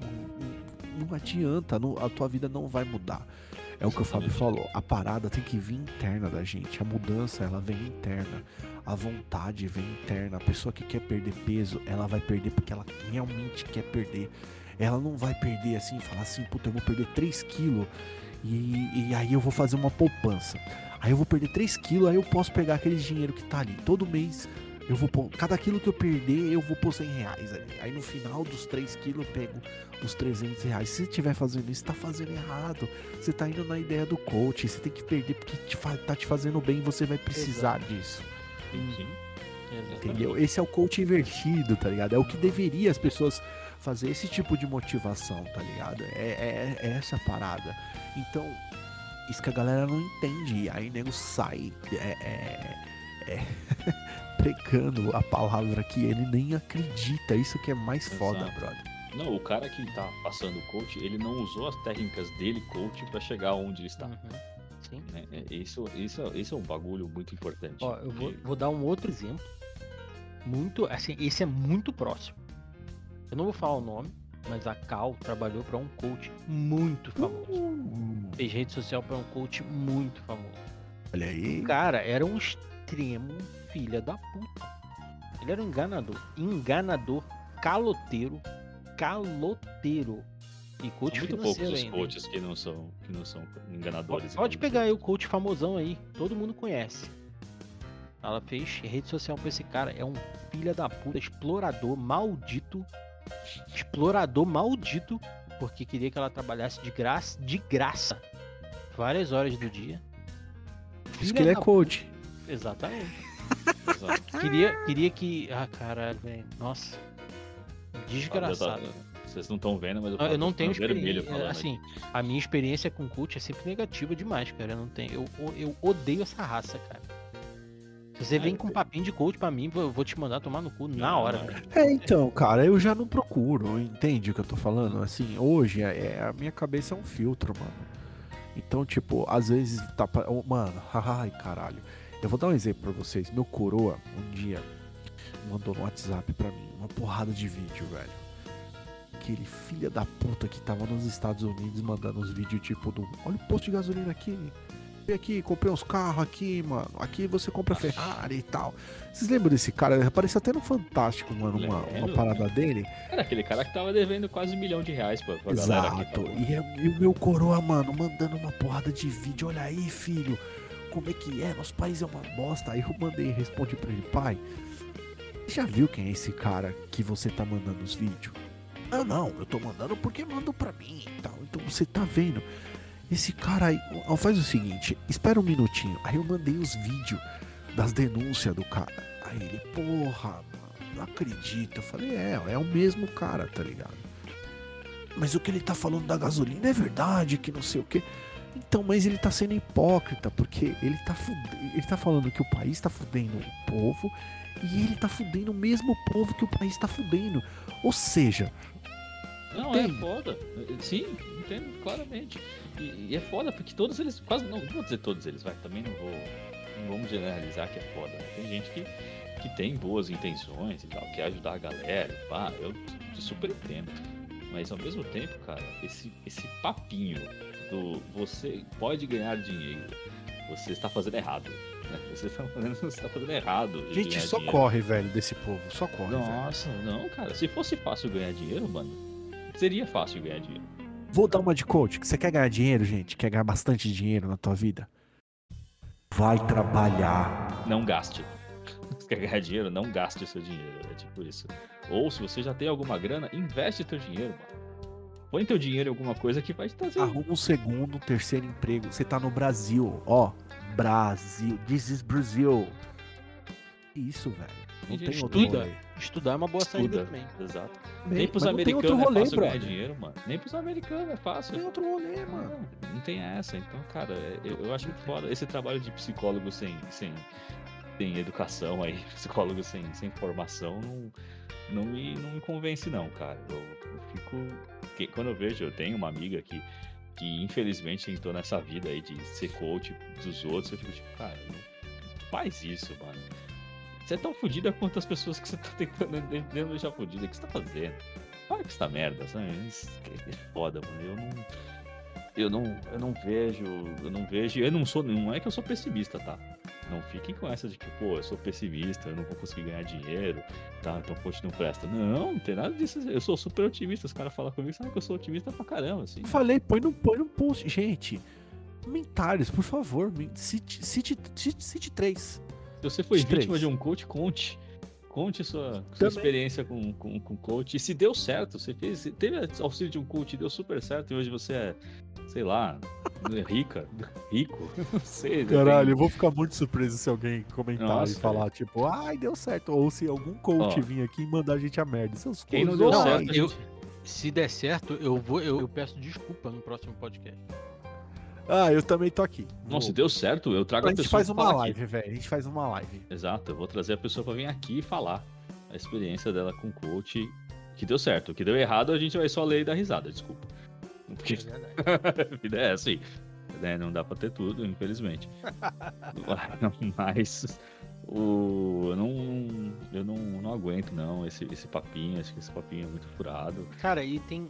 Não adianta, não, a tua vida não vai mudar. É o que o Fábio falou. A parada tem que vir interna da gente. A mudança, ela vem interna. A vontade vem interna. A pessoa que quer perder peso, ela vai perder porque ela realmente quer perder. Ela não vai perder assim, falar assim, puta, eu vou perder 3 quilos e, e aí eu vou fazer uma poupança. Aí eu vou perder 3 quilos, aí eu posso pegar aquele dinheiro que tá ali. Todo mês eu vou pôr, cada quilo que eu perder, eu vou pôr 100 reais ali. Aí no final dos 3 quilos eu pego os 300 reais. Se você estiver fazendo isso, tá fazendo errado. Você tá indo na ideia do coach. Você tem que perder porque te, tá te fazendo bem você vai precisar Exato. disso. Sim. Entendeu? Esse é o coach invertido, tá ligado? É o que deveria as pessoas fazer esse tipo de motivação, tá ligado? É, é, é essa parada. Então, isso que a galera não entende. Aí nego sai. É, é, é pregando a palavra que ele nem acredita. Isso que é mais Exato. foda, brother. Não, o cara que tá passando o coach, ele não usou as técnicas dele, coach, para chegar onde ele está. Uhum. Sim. É, é, isso, isso, isso é um bagulho muito importante. Ó, eu vou, vou dar um outro exemplo. Muito, assim, esse é muito próximo. Eu não vou falar o nome, mas a Cal trabalhou para um coach muito famoso. Uh. Fez rede social para um coach muito famoso. Olha aí. Cara, era um extremo filha da puta. Ele era um enganador. Enganador, caloteiro, caloteiro. E coach São muito poucos os coaches que não são, que não são enganadores. Pode pegar aí o coach famosão aí, todo mundo conhece. Ela fez rede social com esse cara, é um filha da puta, explorador, maldito. Explorador maldito, porque queria que ela trabalhasse de graça, de graça, várias horas do dia. Isso que ele é coach. Exatamente. queria, queria que. Ah, caralho, velho. Nossa. Desgraçado. Vocês não estão vendo, mas eu, eu não tenho experiência. Assim, aqui. a minha experiência com cult é sempre negativa demais, cara. Eu não tenho. Eu, eu odeio essa raça, cara. Se você vem com um papinho de coach pra mim, eu vou te mandar tomar no cu na hora. É, então, cara, eu já não procuro, entende o que eu tô falando? Assim, hoje é, a minha cabeça é um filtro, mano. Então, tipo, às vezes tá. Mano, ai caralho. Eu vou dar um exemplo para vocês. Meu coroa, um dia, mandou no WhatsApp pra mim uma porrada de vídeo, velho. Aquele filho da puta que tava nos Estados Unidos mandando os vídeos tipo do. Olha o posto de gasolina aqui. Vem aqui, comprei uns carros aqui, mano. Aqui você compra Ferrari e tal. Vocês lembram desse cara? Apareceu até no Fantástico, mano, uma, uma parada dele. Era aquele cara que tava devendo quase um milhão de reais pra, pra Exato. galera aqui. Tá e, é, e o meu coroa, mano, mandando uma porrada de vídeo. Olha aí, filho. Como é que é? Nosso país é uma bosta. Aí eu mandei e respondi pra ele, pai. Já viu quem é esse cara que você tá mandando os vídeos? Não, não, eu tô mandando porque mandam pra mim e tal. Então você tá vendo. Esse cara aí, faz o seguinte, espera um minutinho. Aí eu mandei os vídeos das denúncias do cara. Aí ele, porra, mano, não acredito. Eu falei, é, é o mesmo cara, tá ligado? Mas o que ele tá falando da gasolina é verdade, que não sei o que. Então, mas ele tá sendo hipócrita, porque ele tá, ele tá falando que o país tá fudendo o povo e ele tá fudendo o mesmo povo que o país tá fudendo. Ou seja. Não, é foda. Sim, entendo claramente. E, e, é foda porque todos eles, quase não, não vou dizer todos eles, vai, também não vou, não vamos generalizar que é foda. Né? Tem gente que, que tem boas intenções e tal, quer ajudar a galera, pá, eu super entendo. Mas ao mesmo tempo, cara, esse, esse papinho do você pode ganhar dinheiro, você está fazendo errado. Né? Você está fazendo, você está fazendo errado. Gente, só dinheiro. corre, velho, desse povo, só corre. Nossa, velho. não, cara, se fosse fácil ganhar dinheiro, mano, seria fácil ganhar dinheiro. Vou dar uma de coach. Você quer ganhar dinheiro, gente? Quer ganhar bastante dinheiro na tua vida? Vai trabalhar. Não gaste. Você quer ganhar dinheiro? Não gaste o seu dinheiro. É tipo isso. Ou se você já tem alguma grana, investe teu dinheiro, mano. Põe teu dinheiro em alguma coisa que vai te trazer. Arruma um segundo, terceiro emprego. Você tá no Brasil, ó. Brasil. This is Brazil. Isso, velho. Não tem outro estuda. Estudar é uma boa Estuda. saída também. Exato. Nem pros americanos é rolê, é fácil ganhar dinheiro, mano. Nem pros americanos é fácil. Tem outro rolê, mano. Não, não tem essa. Então, cara, eu, eu acho muito foda esse trabalho de psicólogo sem, sem, sem educação aí, psicólogo sem, sem formação, não, não, me, não me convence, não, cara. Eu, eu fico. Quando eu vejo, eu tenho uma amiga que, que infelizmente entrou nessa vida aí de ser coach dos outros, eu fico tipo, cara, não faz isso, mano você é tão fodida quanto as pessoas que você tá tentando deixar fodida. O que você tá fazendo? Para com essa merda, sabe? Isso é foda, mano. Eu não. Eu não, eu não vejo, eu não vejo, eu não sou, não é que eu sou pessimista, tá? Não fiquem com essa de que, pô, eu sou pessimista, eu não vou conseguir ganhar dinheiro, tá? Então coach não presta. Não, não tem nada disso. Eu sou super otimista. Os caras falam comigo, sabe que eu sou otimista pra caramba, assim. falei, põe no, põe no post. Gente, comentários, por favor. Cite, cite, cite, cite três. Se você foi vítima de um coach, conte. Conte sua, sua experiência com, com, com coach. E se deu certo, você fez, teve auxílio de um coach e deu super certo, e hoje você é, sei lá, rica, rico, não sei. Caralho, tem... eu vou ficar muito surpreso se alguém comentar Nossa, e falar, é. tipo, ai, deu certo. Ou se algum coach Ó, vir aqui e mandar a gente a merda. Seus quem não deu certo, eu, se der certo, eu vou, eu, eu peço desculpa no próximo podcast. Ah, eu também tô aqui. Nossa, vou... deu certo, eu trago a, a pessoa. A gente faz uma live, velho. A gente faz uma live. Exato, eu vou trazer a pessoa pra vir aqui e falar a experiência dela com o coach. Que deu certo. O que deu errado, a gente vai só ler e dar risada, desculpa. Porque é a vida é assim. Né? Não dá pra ter tudo, infelizmente. Mas o... eu, não, eu não, não aguento, não, esse, esse papinho. Acho que esse papinho é muito furado. Cara, e tem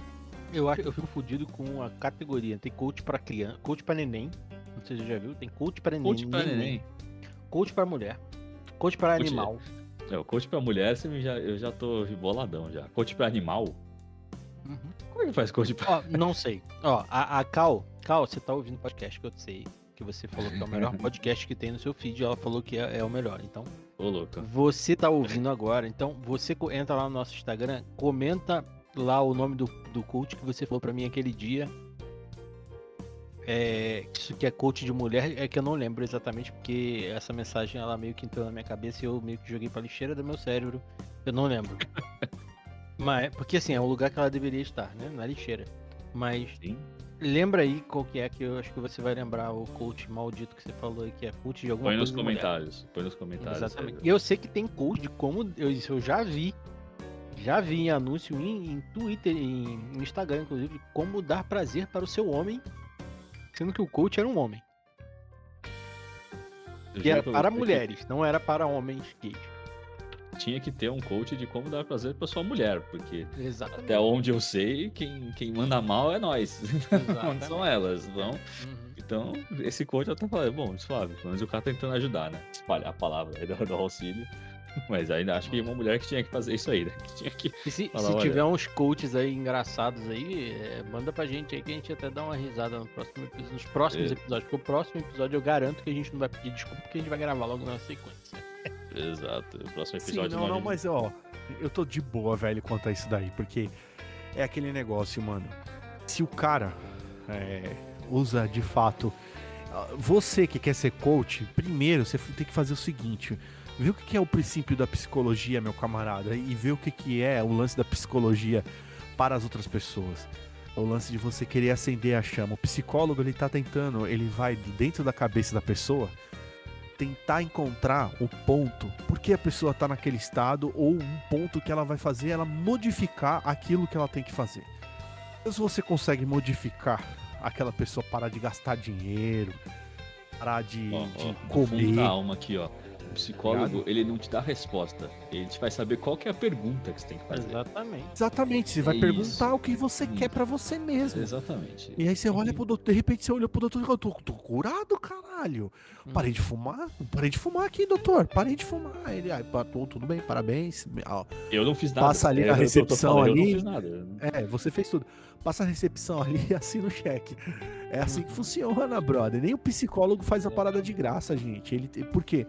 eu acho eu fico fodido com a categoria. Tem coach para criança, coach para neném. Não sei se você já viu. Tem coach para neném. Coach para neném. Coach para mulher. Coach para animal. É, o coach para mulher, você já, eu já tô boladão já. Coach para animal. Uhum. Como é que faz coach pra... Ó, não sei. Ó, a, a Cal, Cal, você tá ouvindo o podcast que eu sei que você falou que é o melhor podcast que tem no seu feed, ela falou que é, é o melhor. Então, Ô, louco. você tá ouvindo agora, então você entra lá no nosso Instagram, comenta lá o nome do, do coach que você falou para mim aquele dia. É, isso que é coach de mulher é que eu não lembro exatamente, porque essa mensagem ela meio que entrou na minha cabeça e eu meio que joguei pra lixeira do meu cérebro. Eu não lembro. Mas, porque assim, é o lugar que ela deveria estar, né? Na lixeira. Mas Sim. lembra aí qual que é que eu acho que você vai lembrar o coach maldito que você falou aí, que é coach de alguma Põe coisa. Põe nos comentários. Põe nos comentários. Exatamente. E eu sei que tem coach de como. Eu, eu já vi já vi anúncio em, em Twitter, em, Instagram, inclusive, como dar prazer para o seu homem, sendo que o coach era um homem. Que era para mulheres, não era para homens gays. tinha que ter um coach de como dar prazer pra sua mulher, porque Exatamente. até onde eu sei, quem, quem manda mal é nós. não são elas. Então, uhum. então, esse coach eu até falei, bom, suave, pelo menos o cara tá tentando ajudar, né? Espalhar a palavra aí do, do auxílio. Mas ainda acho que uma mulher que tinha que fazer isso aí, né? Que tinha que e se, falar, se tiver uns coaches aí engraçados aí, é, manda pra gente aí que a gente até dá uma risada no próximo, nos próximos é. episódios. Porque o próximo episódio eu garanto que a gente não vai pedir desculpa porque a gente vai gravar logo na sequência. Exato. O próximo episódio Sim, não, não, mas ó, eu tô de boa, velho, quanto a isso daí, porque é aquele negócio, mano. Se o cara é, usa de fato. Você que quer ser coach, primeiro você tem que fazer o seguinte Vê o que é o princípio da psicologia, meu camarada, e vê o que é o lance da psicologia para as outras pessoas. O lance de você querer acender a chama. O psicólogo, ele tá tentando, ele vai dentro da cabeça da pessoa tentar encontrar o ponto, por que a pessoa tá naquele estado, ou um ponto que ela vai fazer ela modificar aquilo que ela tem que fazer. Se você consegue modificar aquela pessoa parar de gastar dinheiro, parar de, ó, de comer. Calma aqui, ó psicólogo, ele não te dá a resposta. Ele te vai saber qual que é a pergunta que você tem que fazer. Exatamente. Exatamente. Você vai é perguntar o que você quer para você mesmo. Exatamente. E aí você olha pro doutor, de repente você olha pro doutor e fala, tô, tô curado, caralho. Hum. Parei de fumar? Parei de fumar aqui, doutor. Parei de fumar. Ele, aí, tudo bem, parabéns. Eu não fiz nada. Passa ali na recepção falando, ali. Eu não fiz nada. É, você fez tudo. Passa a recepção ali e assina o cheque. É assim que funciona, brother. Nem o psicólogo faz a parada de graça, gente. Ele, por quê?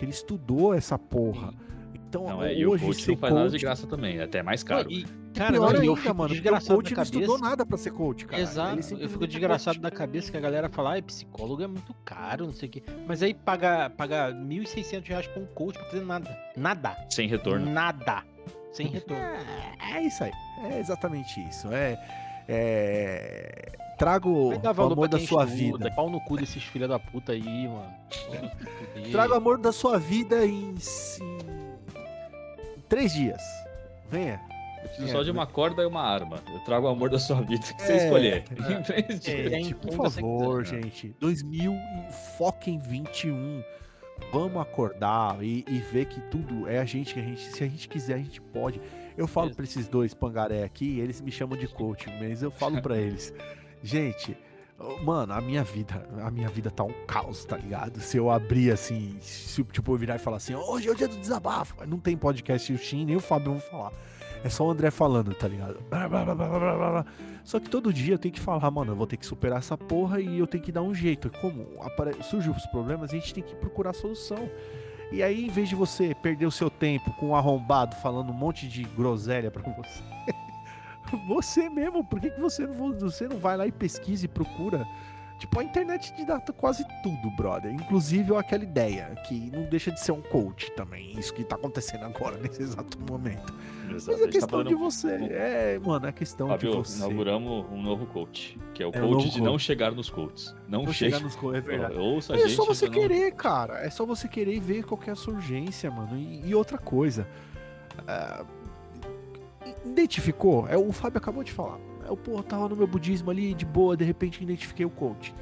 Porque ele estudou essa porra. Então, não, é, hoje, e o coach não faz nada de graça também, é até mais caro. E, cara, pior ainda, eu fico mano, desgraçado o coach não estudou nada pra ser coach, cara. Exato, eu fico desgraçado coach. da cabeça que a galera fala, ah, psicólogo é muito caro, não sei o quê. Mas aí paga, paga 1.600 reais pra um coach pra fazer nada. Nada. Sem retorno. Nada. Sem retorno. É, é isso aí. É exatamente isso. É. é Trago o amor da sua estuda, vida. Pau no cu desses filha da puta aí, mano. Trago o amor da sua vida em, em... três dias. Venha. Eu preciso só de uma corda e uma arma. Eu trago o amor da sua vida que é, você escolher. É, em três dias. É, por favor, gente. 2000 e foca em 21. Vamos acordar e, e ver que tudo é a gente que a gente, se a gente quiser, a gente pode. Eu falo para esses dois pangaré aqui, eles me chamam de coach, mas eu falo para eles. Gente, mano, a minha vida, a minha vida tá um caos, tá ligado? Se eu abrir assim, se, tipo, eu virar e falar assim, hoje é o dia do desabafo, não tem podcast, o Shin nem o Fábio vão falar. É só o André falando, tá ligado? Só que todo dia eu tenho que falar, mano, eu vou ter que superar essa porra e eu tenho que dar um jeito. Como surgem os problemas, a gente tem que procurar solução. E aí, em vez de você perder o seu tempo com um arrombado falando um monte de groselha pra você, você mesmo, por que, que você, não, você não vai lá e pesquisa e procura? Tipo, a internet te dá quase tudo, brother. Inclusive aquela ideia, que não deixa de ser um coach também. Isso que tá acontecendo agora, nesse exato momento. Exato, Mas é questão tá de você. É, mano, é questão Fabio, de você. inauguramos um novo coach, que é o é coach de coach. não chegar nos coaches. Não, não chegar nos coaches, é verdade. Ouça é só você querer, não... cara. É só você querer ver qual é a sua urgência, mano. E, e outra coisa. Uh, identificou, é, o Fábio acabou de falar. Eu, pô, tava no meu budismo ali, de boa, de repente identifiquei o coach.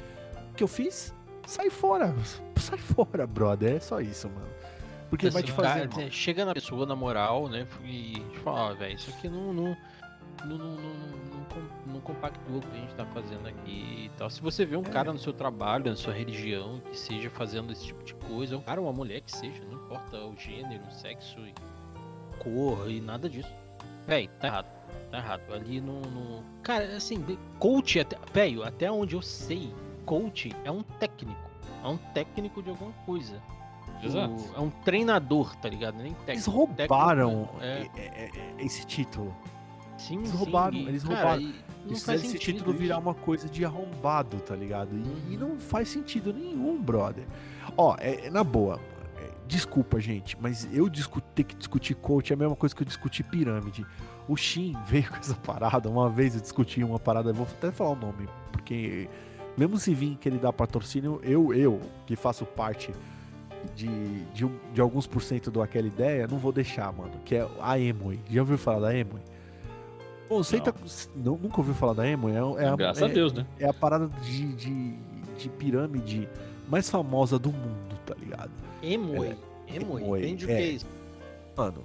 O que eu fiz? Sai fora. Sai fora, brother. É só isso, mano. Porque Esse vai te fazer. Cara, chega na pessoa, na moral, né? E fala, ah, velho, isso aqui não. não... Não, não, não, não, compactua o que a gente tá fazendo aqui e tal. Se você vê um é. cara no seu trabalho, na sua religião, que seja fazendo esse tipo de coisa, um cara uma mulher que seja, não importa o gênero, o sexo, cor e nada disso Véi, tá errado. Tá errado. Ali no. no... Cara, assim, coach, até, véio, até onde eu sei, coach é um técnico. É um técnico de alguma coisa. Exato. O, é um treinador, tá ligado? Nem técnico. Eles roubaram técnico, é... É, é, é esse título. Sim, eles sim, roubaram, eles cara, roubaram. Isso faz esse título isso. virar uma coisa de arrombado, tá ligado? E, uhum. e, não faz sentido nenhum, brother. Ó, é, na boa, Desculpa, gente, mas eu ter que discutir coach é a mesma coisa que eu discutir pirâmide. O Shin veio com essa parada. Uma vez eu discuti uma parada, vou até falar o nome, porque mesmo se vir que ele dá patrocínio, eu, eu, que faço parte de, de, de alguns por cento do aquela ideia, não vou deixar, mano. Que é a Emoi. Já ouviu falar da Emoi? Bom, você tá, não, nunca ouviu falar da Emoi? É, é Graças a, é, a Deus, né? É a parada de, de, de pirâmide mais famosa do mundo, tá ligado? Emoi. É, Emoi. Vende o que é isso? Mano,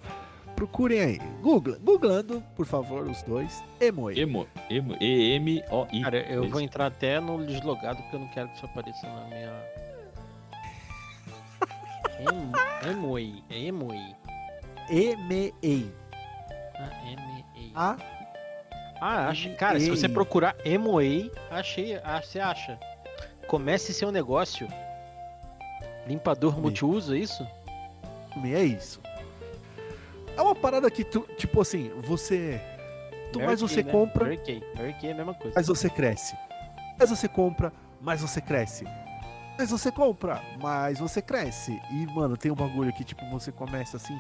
procurem aí. Google, googlando, por favor, os dois. Emoi. Emo, emo, E-M-O-I. Cara, eu vou entrar até no deslogado porque eu não quero que isso apareça na minha. Emoi. Emoi. E-M-E. Ah, M-E. A. Ah, achei. Cara, se você procurar Emoei, achei. Ah, você acha. Comece seu negócio. Limpador multiuso, é isso? É isso. É uma parada que tu, tipo assim, você. Tu mais você né? compra. Mary Kay. Mary Kay é a mesma coisa. Mais você cresce. Mais você compra, mais você cresce. Mais você compra, mais você cresce. E, mano, tem um bagulho que, tipo, você começa assim.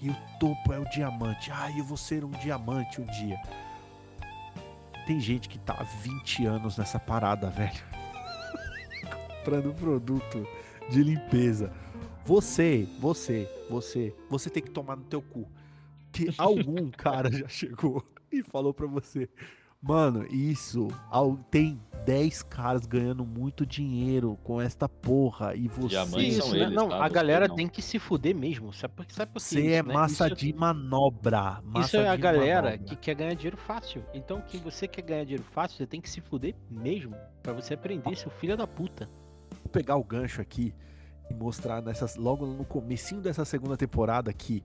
E o topo é o diamante. Ai, eu vou ser um diamante um dia. Tem gente que tá há 20 anos nessa parada, velho. Comprando produto de limpeza. Você, você, você, você tem que tomar no teu cu. Que algum cara já chegou e falou pra você, mano, isso tem 10 caras ganhando muito dinheiro com esta porra e você. Isso, né? eles, não, tá? a galera não. tem que se fuder mesmo. Sabe por, sabe por Você isso, é né? massa isso, de manobra. Massa isso é a galera manobra. que quer ganhar dinheiro fácil. Então, que você quer ganhar dinheiro fácil, você tem que se fuder mesmo. para você aprender, seu filho da puta. Pegar o gancho aqui e mostrar nessas, logo no comecinho dessa segunda temporada que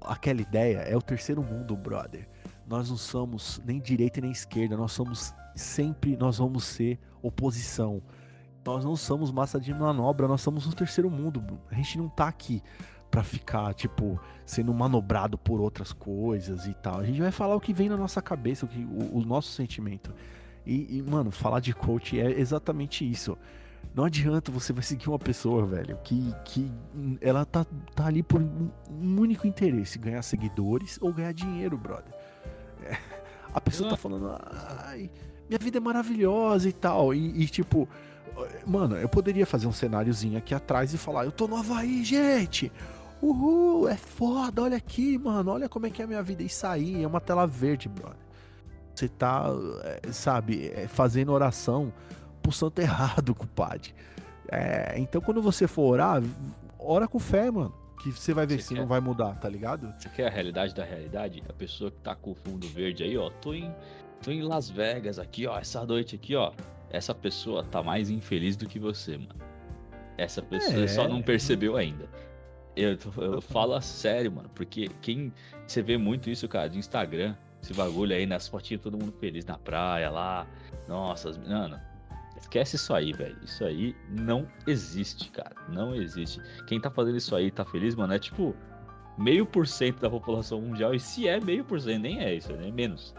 aquela ideia é o terceiro mundo, brother. Nós não somos nem direita nem esquerda, nós somos sempre, nós vamos ser oposição. Nós não somos massa de manobra, nós somos o terceiro mundo. A gente não tá aqui para ficar, tipo, sendo manobrado por outras coisas e tal. A gente vai falar o que vem na nossa cabeça, o, que, o, o nosso sentimento. E, e, mano, falar de coach é exatamente isso. Não adianta você vai seguir uma pessoa, velho, que, que ela tá, tá ali por um, único interesse, ganhar seguidores ou ganhar dinheiro, brother. É, a pessoa tá falando, ai, minha vida é maravilhosa e tal. E, e, tipo, mano, eu poderia fazer um cenáriozinho aqui atrás e falar, eu tô no Havaí, gente! Uhul, é foda, olha aqui, mano, olha como é que é a minha vida. E sair, é uma tela verde, brother. Você tá, é, sabe, é, fazendo oração pro santo errado, compadre. É, então quando você for orar, ora com fé, mano. Que você vai ver se não vai mudar, tá ligado? Você quer a realidade da realidade? A pessoa que tá com o fundo verde aí, ó, tô em, tô em Las Vegas aqui, ó, essa noite aqui, ó. Essa pessoa tá mais infeliz do que você, mano. Essa pessoa é... só não percebeu ainda. Eu, eu falo sério, mano, porque quem. Você vê muito isso, cara, de Instagram, esse bagulho aí nas fotinhas, todo mundo feliz na praia lá. Nossa, mano, Esquece isso aí, velho. Isso aí não existe, cara. Não existe. Quem tá fazendo isso aí tá feliz, mano, é tipo meio por cento da população mundial. E se é meio por cento, nem é isso, nem menos.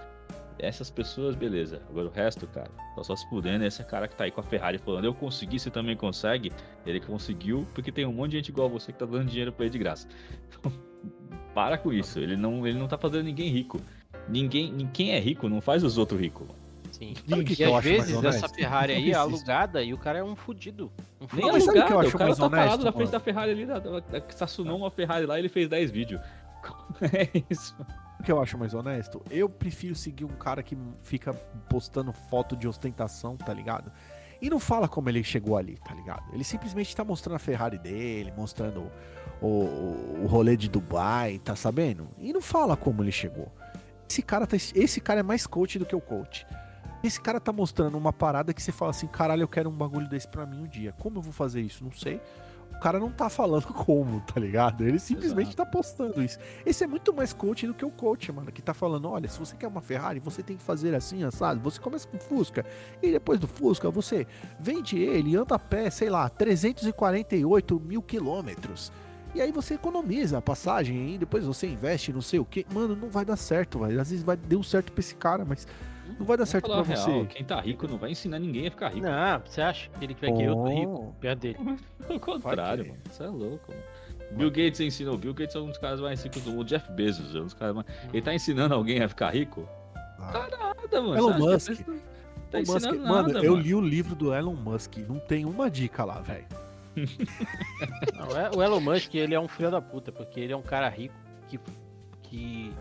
Essas pessoas, beleza. Agora o resto, cara, tá só se pudendo. Esse cara que tá aí com a Ferrari falando, eu consegui, você também consegue. Ele conseguiu, porque tem um monte de gente igual a você que tá dando dinheiro pra ele de graça. Então, para com isso. Ele não, ele não tá fazendo ninguém rico. Ninguém, quem é rico não faz os outros ricos. Sim. Sabe que e que às vezes essa Ferrari aí é alugada e o cara é um fudido. Um fudido. Nem alugado, que eu acho o cara tá honesto, parado na frente da Ferrari ali, da, da, da, estacionou uma Ferrari lá e ele fez 10 vídeos. É isso. O que eu acho mais honesto? Eu prefiro seguir um cara que fica postando foto de ostentação, tá ligado? E não fala como ele chegou ali, tá ligado? Ele simplesmente tá mostrando a Ferrari dele, mostrando o, o, o rolê de Dubai, tá sabendo? E não fala como ele chegou. Esse cara, tá, esse cara é mais coach do que o coach. Esse cara tá mostrando uma parada que você fala assim, caralho, eu quero um bagulho desse pra mim um dia. Como eu vou fazer isso? Não sei. O cara não tá falando como, tá ligado? Ele simplesmente Exato. tá postando isso. Esse é muito mais coach do que o coach, mano, que tá falando, olha, se você quer uma Ferrari, você tem que fazer assim, assado. Você começa com Fusca, e depois do Fusca, você vende ele, anda a pé, sei lá, 348 mil quilômetros. E aí você economiza a passagem, e depois você investe não sei o que. Mano, não vai dar certo, velho. Às vezes vai deu certo pra esse cara, mas não vai dar certo pra real, você. Quem tá rico não vai ensinar ninguém a ficar rico. Não, você acha que ele vai querer outro rico perto dele? Pelo contrário, mano. Você é louco, mano. Bill Gates ensinou. Bill Gates é um dos caras mais ricos do mundo. Jeff Bezos é um dos caras mais. Ele tá ensinando alguém a ficar rico? Ah. Tá nada, mano. Elon Musk. Tá Musk. Nada, mano, eu li o livro do Elon Musk. Não tem uma dica lá, velho. o Elon Musk, ele é um filho da puta, porque ele é um cara rico que, que,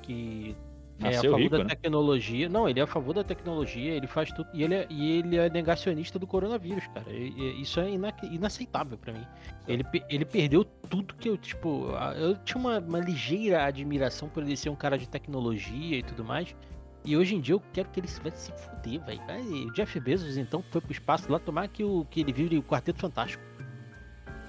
que é a favor rico, da né? tecnologia. Não, ele é a favor da tecnologia, ele faz tudo. E ele é, e ele é negacionista do coronavírus, cara. E, e, isso é ina, inaceitável para mim. Ele, ele perdeu tudo que eu, tipo. Eu tinha uma, uma ligeira admiração por ele ser um cara de tecnologia e tudo mais. E hoje em dia eu quero que ele vai se fuder, velho. O Jeff Bezos, então, foi pro espaço lá tomar que, o, que ele vive o Quarteto Fantástico.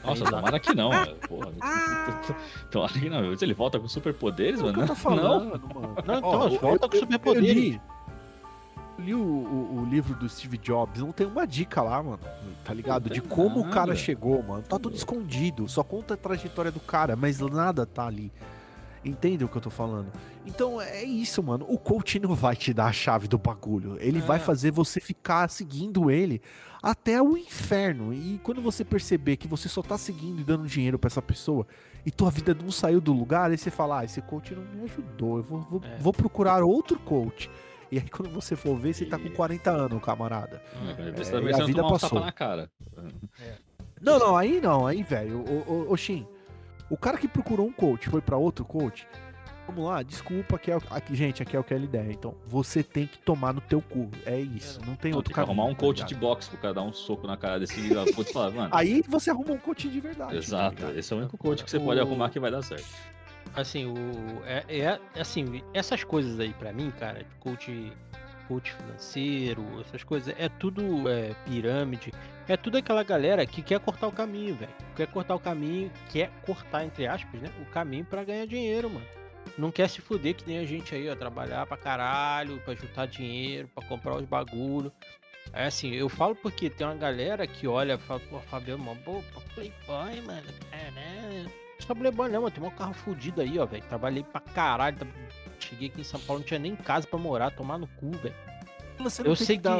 Nossa, tomara que não, Porra, tomara que não. Se ele volta com superpoderes, mano. Eu tô falando, não, mano. Não, então, volta eu, com superpoderes. Eu li o, o, o, livro do Steve Jobs, não tem uma dica lá, mano. Tá ligado? De como nada. o cara chegou, mano. Tá tudo escondido. Só conta a trajetória do cara, mas nada tá ali. Entende o que eu tô falando? Então é isso, mano. O coach não vai te dar a chave do bagulho. Ele é. vai fazer você ficar seguindo ele até o inferno. E quando você perceber que você só tá seguindo e dando dinheiro para essa pessoa e tua vida não saiu do lugar, aí você fala: ah, esse coach não me ajudou. Eu vou, vou, é. vou procurar outro coach. E aí quando você for ver, você tá com 40 anos, camarada. É, você tá é, a vida passou. na cara. É. Não, não, aí não, aí, velho. O, o, o Shin, o cara que procurou um coach foi para outro coach. Vamos lá, desculpa, aqui é, aqui, gente, aqui é o que é a ideia. Então, você tem que tomar no teu cu. É isso, não tem não, outro cara. Arrumar um coach tá de boxe pro cara dar um soco na cara desse coach falar, mano. Aí você arruma um coach de verdade. Exato, tá esse é o único coach que você o... pode arrumar que vai dar certo. Assim, o é, é assim, essas coisas aí para mim, cara, coach coach financeiro, essas coisas, é tudo é, pirâmide, é tudo aquela galera que quer cortar o caminho, velho. Quer cortar o caminho, quer cortar, entre aspas, né? O caminho para ganhar dinheiro, mano. Não quer se fuder que nem a gente aí, ó, trabalhar pra caralho, pra juntar dinheiro, pra comprar os bagulho. É assim, eu falo porque tem uma galera que olha e fala, pô, Fabiano, mano, pô, playboy, mano? Não é playboy não, mano, tem um carro fudido aí, ó, velho. Trabalhei pra caralho, cheguei aqui em São Paulo, não tinha nem casa pra morar, tomar no cu, velho. Eu sei que. Dar,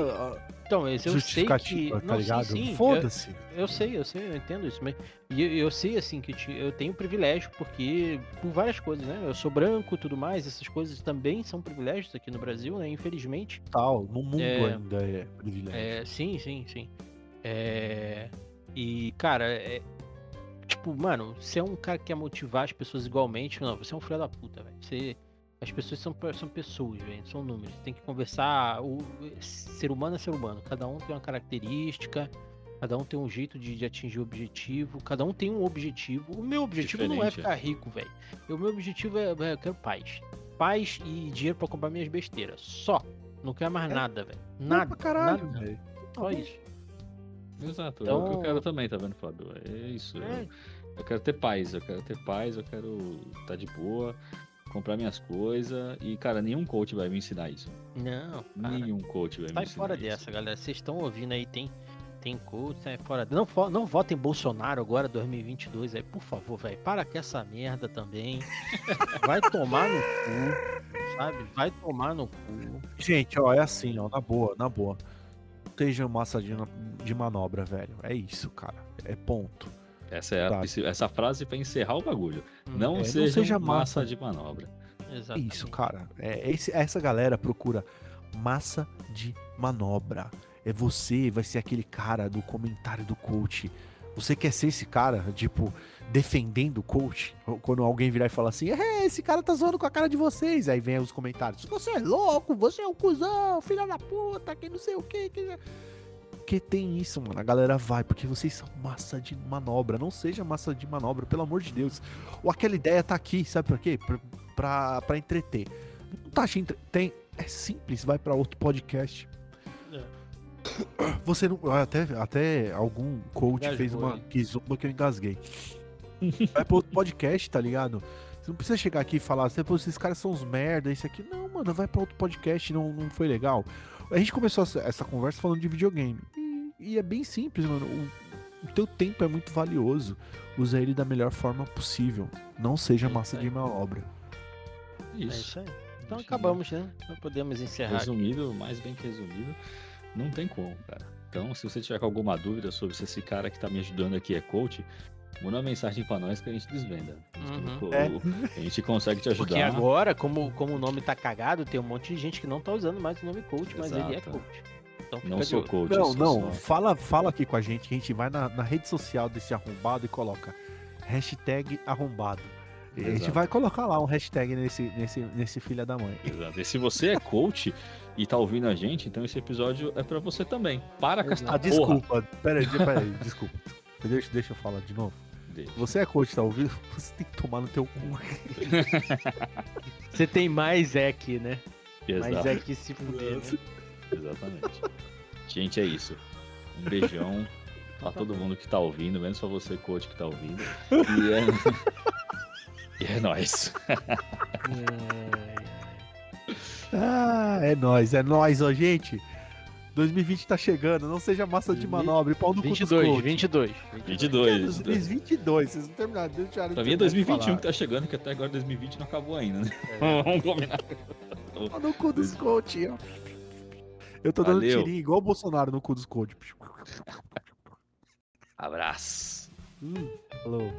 então, eu sei que. Tá não, ligado? Foda-se. Eu, eu, sei, eu sei, eu entendo isso. Mas eu, eu sei, assim, que eu tenho privilégio, porque. Por várias coisas, né? Eu sou branco e tudo mais, essas coisas também são privilégios aqui no Brasil, né? Infelizmente. Tal, no mundo é, ainda é privilégio. É, sim, sim, sim. É, e, cara, é, tipo, mano, você é um cara que quer motivar as pessoas igualmente, não, você é um filho da puta, velho. Você as pessoas são, são pessoas, gente, são números. Tem que conversar. O ser humano é ser humano. Cada um tem uma característica, cada um tem um jeito de, de atingir o objetivo, cada um tem um objetivo. O meu objetivo Diferente, não é ficar rico, velho. O meu objetivo é, é, eu quero paz. Paz e dinheiro para comprar minhas besteiras. Só. Não quero mais é, nada, velho. Nada. Pra caralho, velho. Só isso. Exato, então... é o que eu então quero também, tá vendo, Fábio? É isso. É. Eu, eu quero ter paz, eu quero ter paz, eu quero estar tá de boa comprar minhas coisas. E, cara, nenhum coach vai me ensinar isso. Não. Cara, nenhum coach vai me ensinar. Sai fora isso. dessa, galera. Vocês estão ouvindo aí, tem. Tem coach, sai fora. Não, não votem Bolsonaro agora, 2022. Aí, por favor, velho. Para com essa merda também. Vai tomar no cu. Sabe? Vai tomar no cu. Gente, ó, é assim, ó. Na boa, na boa. Esteja massa de, de manobra, velho. É isso, cara. É ponto. Essa é a, essa frase para encerrar o bagulho. Hum, não, é, seja não seja massa, massa de manobra. Exatamente. Isso, cara. É, esse, essa galera procura massa de manobra. É você, vai ser aquele cara do comentário do coach. Você quer ser esse cara, tipo, defendendo o coach? Quando alguém virar e falar assim, é, esse cara tá zoando com a cara de vocês. Aí vem os comentários, você é louco, você é um cuzão, filha da puta, que não sei o que. que porque tem isso, mano. A galera vai, porque vocês são massa de manobra. Não seja massa de manobra, pelo amor de Deus. Ou aquela ideia tá aqui, sabe por quê? Pra, pra, pra entreter. Não tá entre... Tem. É simples, vai para outro podcast. É. Você não. Até, até algum coach fez uma kizumba que eu engasguei. vai pra outro podcast, tá ligado? Você não precisa chegar aqui e falar esses caras são uns merda, isso aqui. Não, mano, vai pra outro podcast, não, não foi legal. A gente começou essa conversa falando de videogame. E, e é bem simples, mano. O, o, teu tempo é muito valioso. Usa ele da melhor forma possível. Não seja massa de manobra. Isso. É isso aí. Então acabamos, né? Não podemos encerrar. Resumido, aqui. mais bem que resumido, não tem como, cara. Então, se você tiver com alguma dúvida sobre se esse cara que tá me ajudando aqui é coach, Manda uma mensagem pra nós que a gente desvenda. Uhum. É. A gente consegue te ajudar. Porque agora, como, como o nome tá cagado, tem um monte de gente que não tá usando mais o nome coach, mas Exato. ele é coach. Então, não sou coach. Não, não. Só... Fala, fala aqui com a gente que a gente vai na, na rede social desse arrombado e coloca hashtag arrombado. E a gente vai colocar lá um hashtag nesse, nesse, nesse filha da mãe. Exato. E se você é coach e tá ouvindo a gente, então esse episódio é para você também. Para com essa ah, desculpa. Peraí, peraí, desculpa. Deixa, deixa eu falar de novo. Deixa. Você é coach, tá ouvindo? Você tem que tomar no teu cu. você tem mais é que, né? Exato. Mais é que se fuder. Né? Exatamente. Gente, é isso. Um beijão pra todo mundo que tá ouvindo, menos só você, coach, que tá ouvindo. E é, e é nóis. ah, é nóis, é nóis, ó, gente. 2020 tá chegando, não seja massa de manobra e pau no 22, cu 22, 22. 2022, vocês não terminaram, deixaram Pra mim é 2021 que tá chegando, que até agora 2020 não acabou ainda, né? É. Vamos combinar. Pau no cu dos coach, ó. Eu tô dando Valeu. tirinho igual o Bolsonaro no cu dos coach. Abraço. Hum, falou.